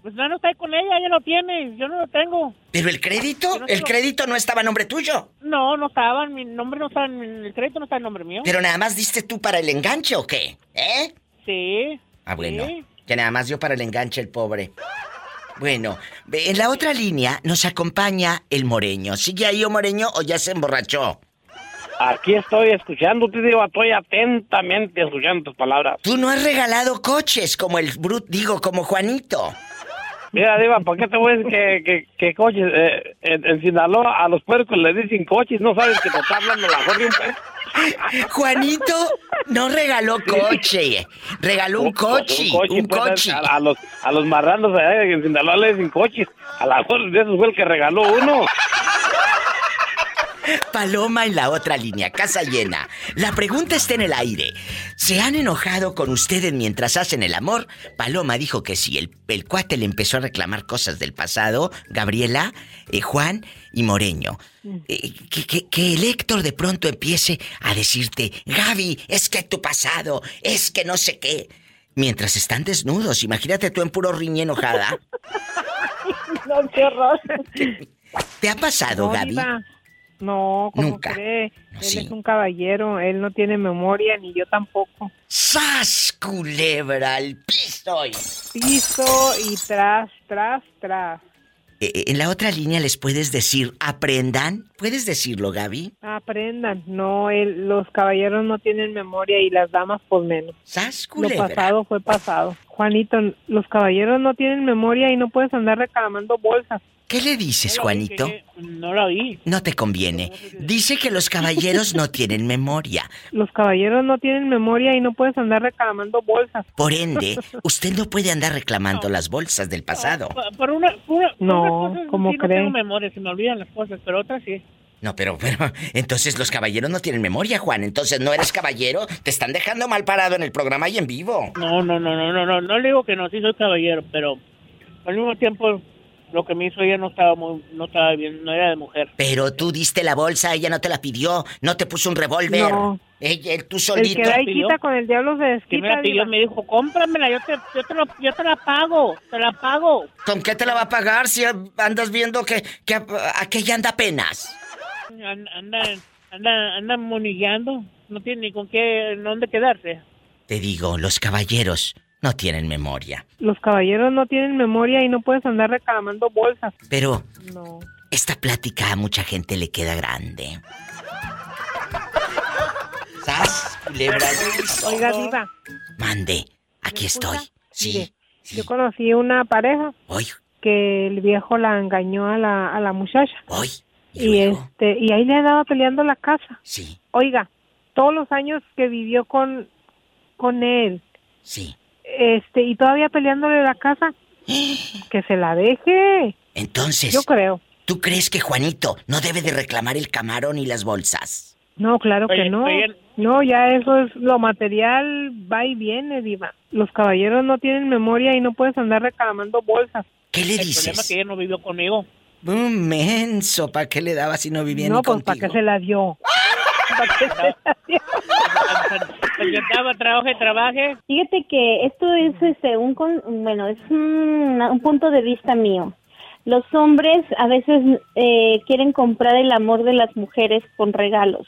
Pues no, no está con ella, ella lo tiene. Yo no lo tengo. Pero el crédito, el crédito no estaba a nombre tuyo. No, no estaba. Mi nombre no está. en- El crédito no está en nombre mío. Pero nada más diste tú para el enganche o qué? ¿Eh? Sí. Ah, bueno. Sí. Que nada más dio para el enganche el pobre. Bueno, ve- en la otra línea nos acompaña el Moreño. ¿Sigue ahí o Moreño o ya se emborrachó? Aquí estoy escuchando, te digo, estoy atentamente escuchando tus palabras. Tú no has regalado coches como el Brut, digo, como Juanito. Mira, Diva, ¿por qué te voy a decir que, que, que coches? Eh, en, en Sinaloa a los puercos le dicen coches, ¿no sabes que te está hablando la mejor de un puerco? Juanito no regaló coche, regaló un coche, un pues, coche. A, a los, a los marranos allá en Sinaloa le dicen coches. A la mejor de esos fue el que regaló uno. Paloma en la otra línea, casa llena. La pregunta está en el aire. ¿Se han enojado con ustedes mientras hacen el amor? Paloma dijo que sí. El, el cuate le empezó a reclamar cosas del pasado. Gabriela, eh, Juan y Moreño. Eh, que, que- que el Héctor de pronto empiece a decirte, Gaby, es que tu pasado, es que no sé qué. Mientras están desnudos, imagínate tú en puro riñe enojada. No, qué horror. ¿Te ha pasado, No, Gaby? No, ¿cómo Nunca. cree? No, él sí. es un caballero, él no tiene memoria, ni yo tampoco. ¡Sas, culebra al piso! y- Piso y tras, tras, tras. eh, en la otra línea les puedes decir, aprendan. ¿Puedes decirlo, Gaby? Aprendan. No, el- los caballeros no tienen memoria y las damas por menos. ¿Sas, Lo pasado fue pasado. Juanito, los caballeros no tienen memoria y no puedes andar reclamando bolsas. ¿Qué le dices, Juanito? No la vi. No te conviene. Dice que los caballeros no tienen memoria. Los caballeros no tienen memoria y no puedes andar reclamando bolsas. Por ende, usted no puede andar reclamando las bolsas del pasado. Por- Por una, por una- por No, una cosa ¿cómo sí no cree? tengo memoria, se me olvidan las cosas, pero otras sí. No, pero, pero, entonces los caballeros no tienen memoria, Juan. Entonces no eres caballero. Te están dejando mal parado en el programa y en vivo. No, no, no, no, no, no, no le digo que no, sí soy caballero, pero al mismo tiempo lo que me hizo ella no estaba muy, no estaba bien, no era de mujer. Pero tú diste la bolsa, ella no te la pidió, no te puso un revólver. No. Ella, tú El solito. que da y quita con el diablo se Que me desquita. la pidió, me dijo, cómpramela, yo te, yo te, lo- yo te la pago, te la pago. ¿Con qué te la va a pagar si andas viendo que, que a- aquella anda apenas? An- Anda, anda, anda monillando, no tiene ni con qué, en dónde quedarse. Te digo, los caballeros no tienen memoria. Los caballeros no tienen memoria y no puedes andar reclamando bolsas. Pero No. esta plática a mucha gente le queda grande. ¿Sas? Culebra. Oiga, diva. Mande, aquí estoy. Sí. Yo conocí una pareja Hoy, que el viejo la engañó a la, a la muchacha. hoy. Y este y ahí le andaba peleando la casa. Sí. Oiga, todos los años que vivió con con él. Sí. Este y todavía peleándole la casa. que se la deje. Entonces, Yo creo. ¿tú crees que Juanito no debe de reclamar el camarón y las bolsas? No, claro Oye, que no. oye. No, ya eso es lo material va y viene, diva. Los caballeros no tienen memoria y no puedes andar reclamando bolsas. ¿Qué le El problema dices? es que ella no vivió conmigo. Un menso, ¿para qué le daba si no vivía no, ni pues para contigo? qué se la dio. ¿Para qué se la dio? Yo estaba, trabaje, trabaje. Fíjate que esto es este, un, bueno, es un, un punto de vista mío. Los hombres a veces eh, quieren comprar el amor de las mujeres con regalos.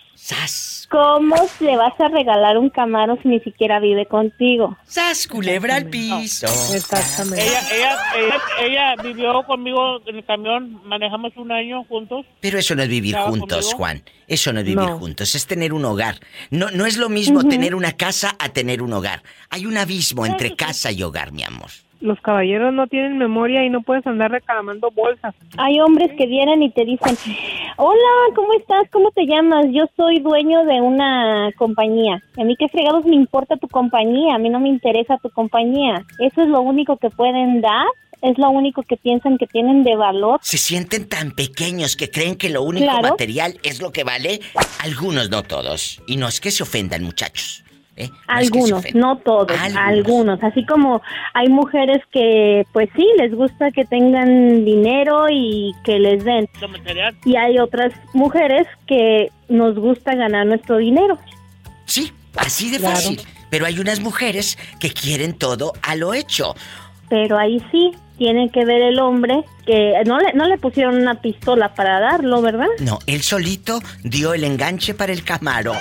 ¿Cómo le vas a regalar un camaro si ni siquiera vive contigo? ¡Sas, culebra al piso! Exactamente. Ella, ella, ella, ella vivió conmigo en el camión, manejamos un año juntos. Pero eso no es vivir ¿Estaba juntos, conmigo? Juan. Eso no es vivir No. juntos, es tener un hogar. No, no es lo mismo tener una casa a tener un hogar. Hay un abismo entre casa y hogar, mi amor. Los caballeros no tienen memoria y no puedes andar reclamando bolsas. Hay hombres que vienen y te dicen, hola, ¿cómo estás? ¿Cómo te llamas? Yo soy dueño de una compañía. A mí qué fregados me importa tu compañía, a mí no me interesa tu compañía. Eso es lo único que pueden dar, es lo único que piensan que tienen de valor. Se sienten tan pequeños que creen que lo único Claro. material es lo que vale. Algunos, no todos. Y no es que se ofendan, muchachos. ¿Eh? No es que se Algunos, no todos, Algunos. algunos. Así como hay mujeres que, pues sí, les gusta que tengan dinero y que les den. Y hay otras mujeres que nos gusta ganar nuestro dinero. Sí, así de Claro. fácil. Pero hay unas mujeres que quieren todo a lo hecho. Pero ahí sí, tiene que ver el hombre que no le, no le pusieron una pistola para darlo, ¿verdad? No, él solito dio el enganche para el camaro.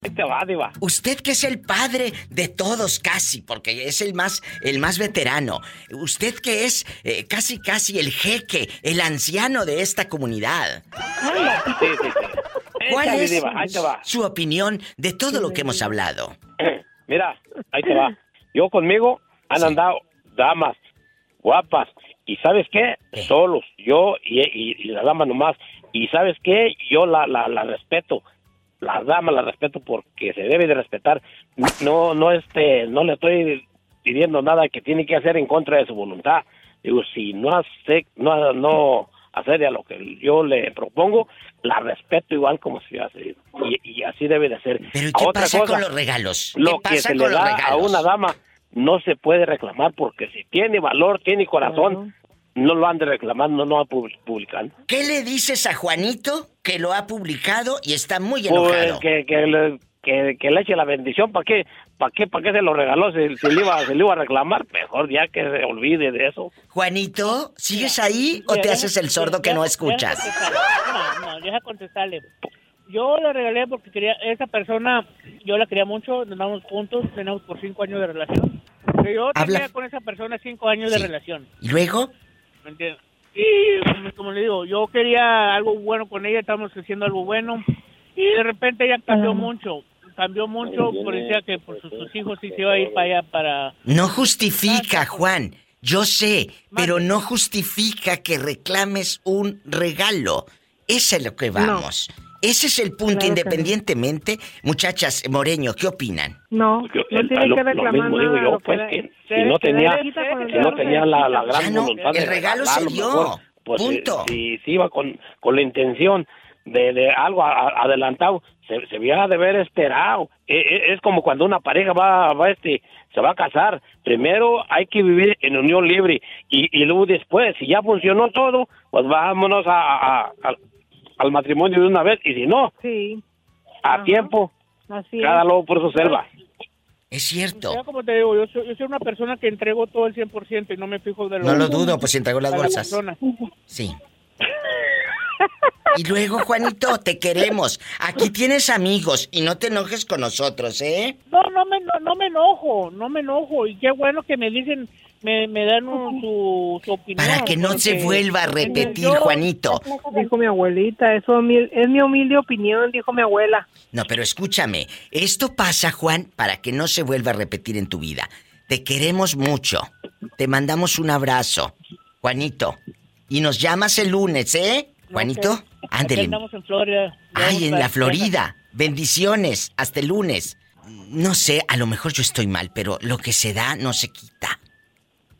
Ahí te va, diva. Usted que es el padre de todos casi, porque es el más, el más veterano. Usted que es eh, casi casi el jeque, el anciano de esta comunidad. Sí, sí, sí. ¿Cuál Échale, es diva, va. su opinión de todo lo que hemos hablado? Mira, ahí te va. Yo conmigo han andado damas guapas. ¿Y sabes qué? Solos. Yo y, y- y la dama nomás. ¿Y sabes qué? Yo la, la, la respeto. La dama la respeto porque se debe de respetar. No, no, este, no le estoy pidiendo nada que tiene que hacer en contra de su voluntad. Digo, si no hace, no, no hacer a lo que yo le propongo, la respeto igual como si hace. Y, y así debe de ser. Pero ¿y qué Otra pasa cosa, con los regalos? ¿Qué lo que pasa se con le da a una dama no se puede reclamar porque si tiene valor, tiene corazón, no lo han de reclamar, no lo publicando. ¿Qué le dices a Juanito que lo ha publicado y está muy Pues enojado? que, que, le, que, que le eche la bendición, ¿para qué? ¿Para qué, para qué se lo regaló? Si, si le iba, si le iba a reclamar, mejor ya que se olvide de eso. Juanito, ¿sigues ahí o te haces el sordo que no escuchas? No, no, deja contestarle. Yo le regalé porque quería, esa persona, yo la quería mucho, nos andamos juntos, tenemos por cinco años de relación. yo Habla- tenía con esa persona cinco años de relación. ¿Y luego? ¿Me entiendes? Y como, como le digo, yo quería algo bueno con ella, estábamos haciendo algo bueno. Y de repente ella cambió mucho. Cambió mucho, parecía que por sus, sus hijos sí se iba a ir para allá para... No justifica, Juan. Yo sé, pero no justifica que reclames un regalo. Ese es lo que vamos. Ese es el punto, Claro que no. independientemente. Muchachas, Moreño, ¿qué opinan? No, no tiene lo- que lo reclamar mismo digo yo, lo pues, que- que se- si no se tenía- si no tenía se la, la gran no, voluntad de el regalo se regalarlo, dio. mejor, pues, Punto. Si, si, iba con, con la intención de, de algo a- adelantado, se, se había de haber esperado. E- e- Es, como cuando una pareja va, va este, se va a casar. Primero hay que vivir en unión libre y, y luego después, si ya funcionó todo, pues vámonos a, a- a- al, al matrimonio de una vez. Y si no, Sí, a tiempo, así cada lobo por su selva. Es cierto. Ya como te digo, yo soy, yo soy una persona que entrego todo el 100% y no me fijo de lo No lo dudo, pues si entregó las la bolsas. persona. Sí. Y luego, Juanito, te queremos. Aquí tienes amigos y no te enojes con nosotros, ¿eh? No, no me, no, no me enojo, no me enojo. Y qué bueno que me dicen, me, me dan un- su, su opinión. Para que no se vuelva a repetir, Yo- Juanito. Dijo mi abuelita, eso es mi humilde opinión, dijo mi abuela. No, pero escúchame. Esto pasa, Juan, para que no se vuelva a repetir en tu vida. Te queremos mucho. Te mandamos un abrazo, Juanito. Y nos llamas el lunes, ¿eh? Juanito, Aquí ándele. andamos en Florida. Ay, en la Florida. Bendiciones. Hasta el lunes. No sé, a lo mejor yo estoy mal, pero lo que se da no se quita.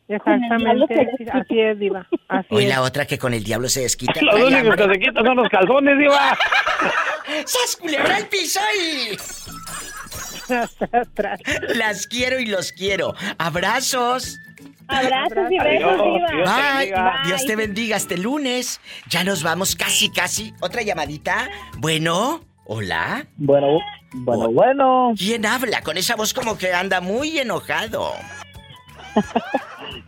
Exactamente, así es, diva. Así Hoy es. la otra que con el diablo se desquita. Únicos hambre. que se quitan son los calzones, Diva. ¡Sas, culebra al piso y... Las quiero y los quiero. Abrazos. Abrazos y besos. Dios te Bye. bendiga. Dios te bendiga hasta el lunes. Ya nos vamos casi, casi. Otra llamadita. Bueno, hola. Bueno, bueno, bueno. ¿Quién habla? Con esa voz como que anda muy enojado.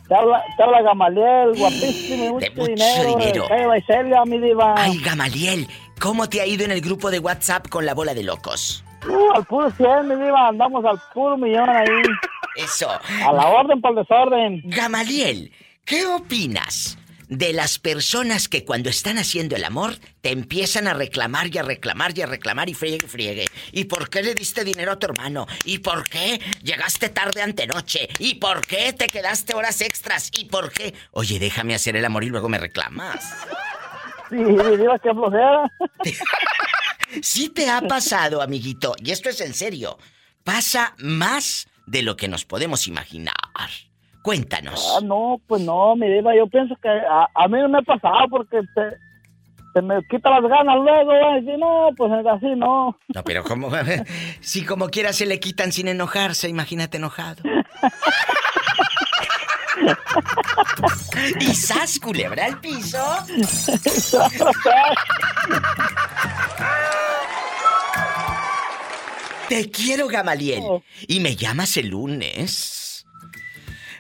Te habla, te habla Gamaliel, guapísimo, De mucho, mucho dinero. dinero. de calle Baicelia, mi diva. Ay, Gamaliel, ¿cómo te ha ido en el grupo de WhatsApp con la bola de locos? Uh, al puro 100, mi diva. Andamos al puro millón ahí. Eso. A la orden para el desorden. Gamaliel, ¿qué opinas de las personas que cuando están haciendo el amor te empiezan a reclamar y a reclamar y a reclamar y friegue y friegue? ¿Y por qué le diste dinero a tu hermano? ¿Y por qué llegaste tarde antenoche? ¿Y por qué te quedaste horas extras? ¿Y por qué? Oye, déjame hacer el amor y luego me reclamas. Sí, mi diva, qué flojera. Sí te ha pasado, amiguito, y esto es en serio. Pasa más de lo que nos podemos imaginar. Cuéntanos. Ah, no, pues no, mi diva. Yo pienso que a, a mí no me ha pasado porque te, se me quita las ganas luego. Y si no, pues así no. No, pero como si como quiera se le quitan sin enojarse, imagínate enojado. y sas culebra al piso. Te quiero, Gamaliel. Y me llamas el lunes.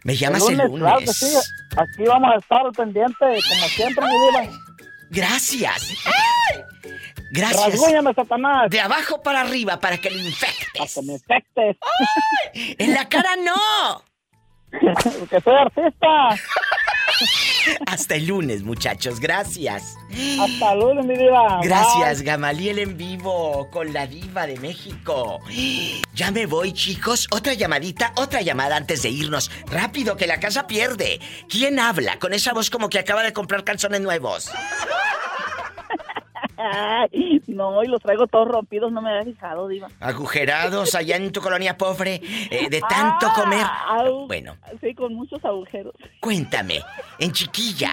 Me llamas el lunes. claro que sí. Aquí vamos a estar al pendiente, como siempre, mi diva. Gracias. ¡Ay! Gracias. Rasguñame, Satanás. De abajo para arriba para que lo infectes. Para que me infectes. En la cara no. Porque soy artista. Hasta el lunes, muchachos. Gracias. Hasta el lunes, mi diva. Gracias, Gamaliel en vivo con la diva de México. Ya me voy, chicos. Otra llamadita, otra llamada antes de irnos. Rápido, que la casa pierde. ¿Quién habla con esa voz como que acaba de comprar calzones nuevos? Ay, no, y los traigo todos rompidos, no me había fijado, Diva. Agujerados allá en tu colonia pobre, eh, de tanto Ah, comer. au. Bueno, Sí, con muchos agujeros. Cuéntame, en chiquilla,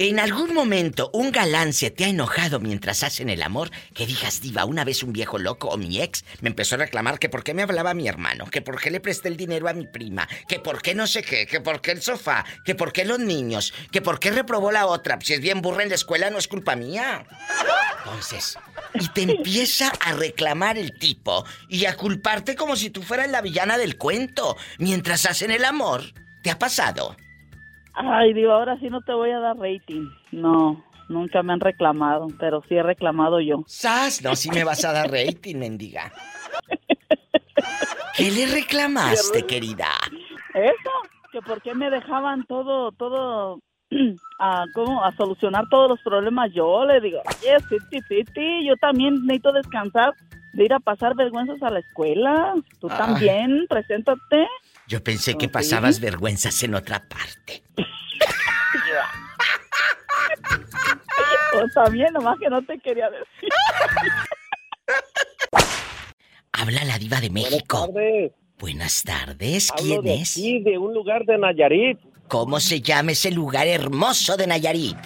¿en algún momento un galán se te ha enojado mientras hacen el amor? Que digas, diva, una vez un viejo loco o mi ex me empezó a reclamar que por qué me hablaba a mi hermano, que por qué le presté el dinero a mi prima, que por qué no sé qué, que por qué el sofá, que por qué los niños, que por qué reprobó la otra. Si es bien burra en la escuela no es culpa mía. Entonces, y te empieza a reclamar el tipo y a culparte como si tú fueras la villana del cuento mientras hacen el amor. ¿Te ha pasado? Ay, Diva, ahora sí no te voy a dar rating. No, nunca me han reclamado, pero sí he reclamado yo. ¡Sas! No, si me vas a dar rating, mendiga. ¿Qué le reclamaste, querida? Eso, que por qué me dejaban todo, todo, a, ¿cómo? a solucionar todos los problemas yo. Le digo, oye, City City, yo también necesito descansar de ir a pasar vergüenzas a la escuela. Tú Ay. también, preséntate. Yo pensé que ¿Sí? pasabas vergüenzas en otra parte. Pues también, nomás que no te quería decir. Habla la diva de México. Buenas tardes. Buenas tardes, Hablo ¿quién de es? aquí, de un lugar de Nayarit. ¿Cómo se llama ese lugar hermoso de Nayarit?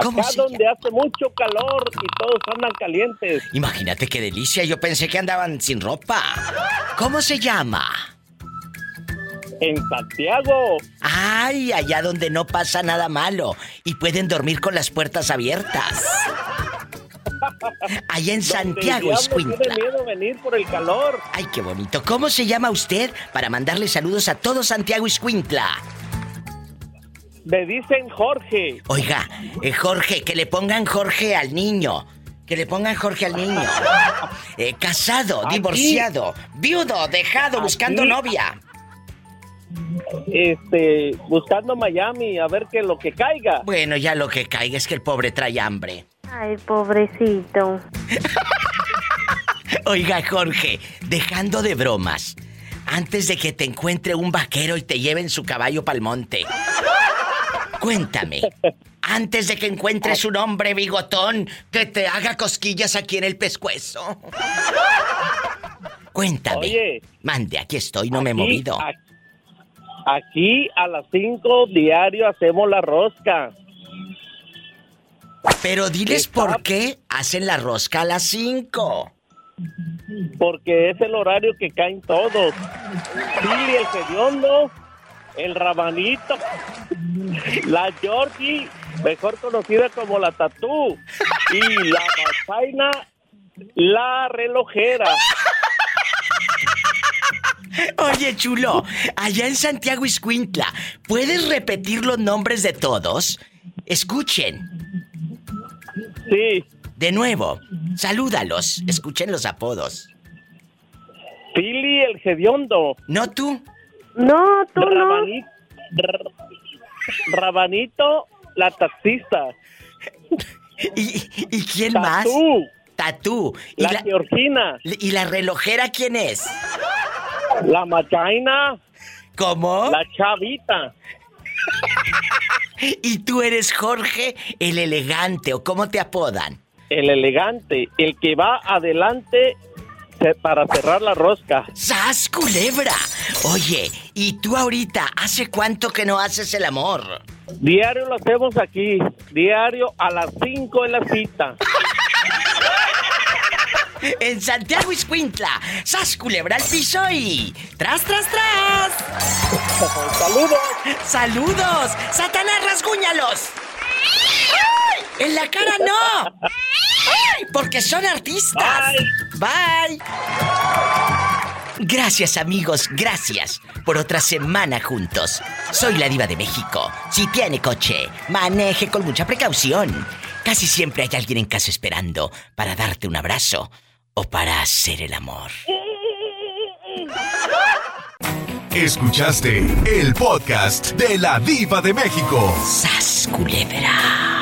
¿Cómo Acá donde hace mucho calor y todos andan calientes. Imagínate qué delicia, yo pensé que andaban sin ropa. ¿Cómo se llama? En Santiago. Ay, allá donde no pasa nada malo y pueden dormir con las puertas abiertas. Allá en Donde Santiago, Escuintla. miedo venir por el calor. Ay, qué bonito. ¿Cómo se llama usted para mandarle saludos a todo Santiago Escuintla? Me dicen Jorge. Oiga, eh, Jorge, que le pongan Jorge al niño. Que le pongan Jorge al niño. Eh, casado, Aquí. divorciado, viudo, dejado, buscando novia. Este, buscando Miami a ver qué lo que caiga. Bueno, ya lo que caiga es que el pobre trae hambre. Ay, pobrecito. Oiga, Jorge, dejando de bromas. Antes de que te encuentre un vaquero y te lleven su caballo pa'l monte. Cuéntame. Antes de que encuentres un hombre bigotón que te haga cosquillas aquí en el pescuezo. Cuéntame. Oye. Mande, aquí estoy, no me he movido. Aquí a las 5 diario hacemos la rosca. Pero diles por qué hacen la rosca a las 5. Porque es el horario que caen todos. Billy el Gediondo, el Rabanito, la Georgie, mejor conocida como la Tatú, y la Bachaina, la relojera. Oye, chulo, allá en Santiago Iscuintla, ¿puedes repetir los nombres de todos? Escuchen. Sí. De nuevo, salúdalos, escuchen los apodos. Billy el Gediondo. ¿No tú? No, tú Rabanito, Rabanito, la taxista. ¿Y, y quién Tatú. más? Tatú. ¿Y La Georgina. ¿Y la relojera quién es? La Machaina. ¿Cómo? La Chavita. ¿Y tú eres Jorge el elegante o cómo te apodan? El elegante, el que va adelante para cerrar la rosca. ¡Sas, culebra! Oye, ¿y tú ahorita hace cuánto que no haces el amor? Diario lo hacemos aquí, diario a las 5 en la cita. En Santiago Iscuintla, ¡sas, culebra al piso y... ¡Tras, tras, tras! ¡Saludos! ¡Saludos! ¡Satanás, rasguñalos! ¡En la cara no! ¡Ay! Porque son artistas. Bye. Gracias amigos, gracias por otra semana juntos. Soy la diva de México. Si tiene coche, maneje con mucha precaución. Casi siempre hay alguien en casa esperando para darte un abrazo o para hacer el amor. Escuchaste el podcast de la diva de México. ¡Sas, culebra!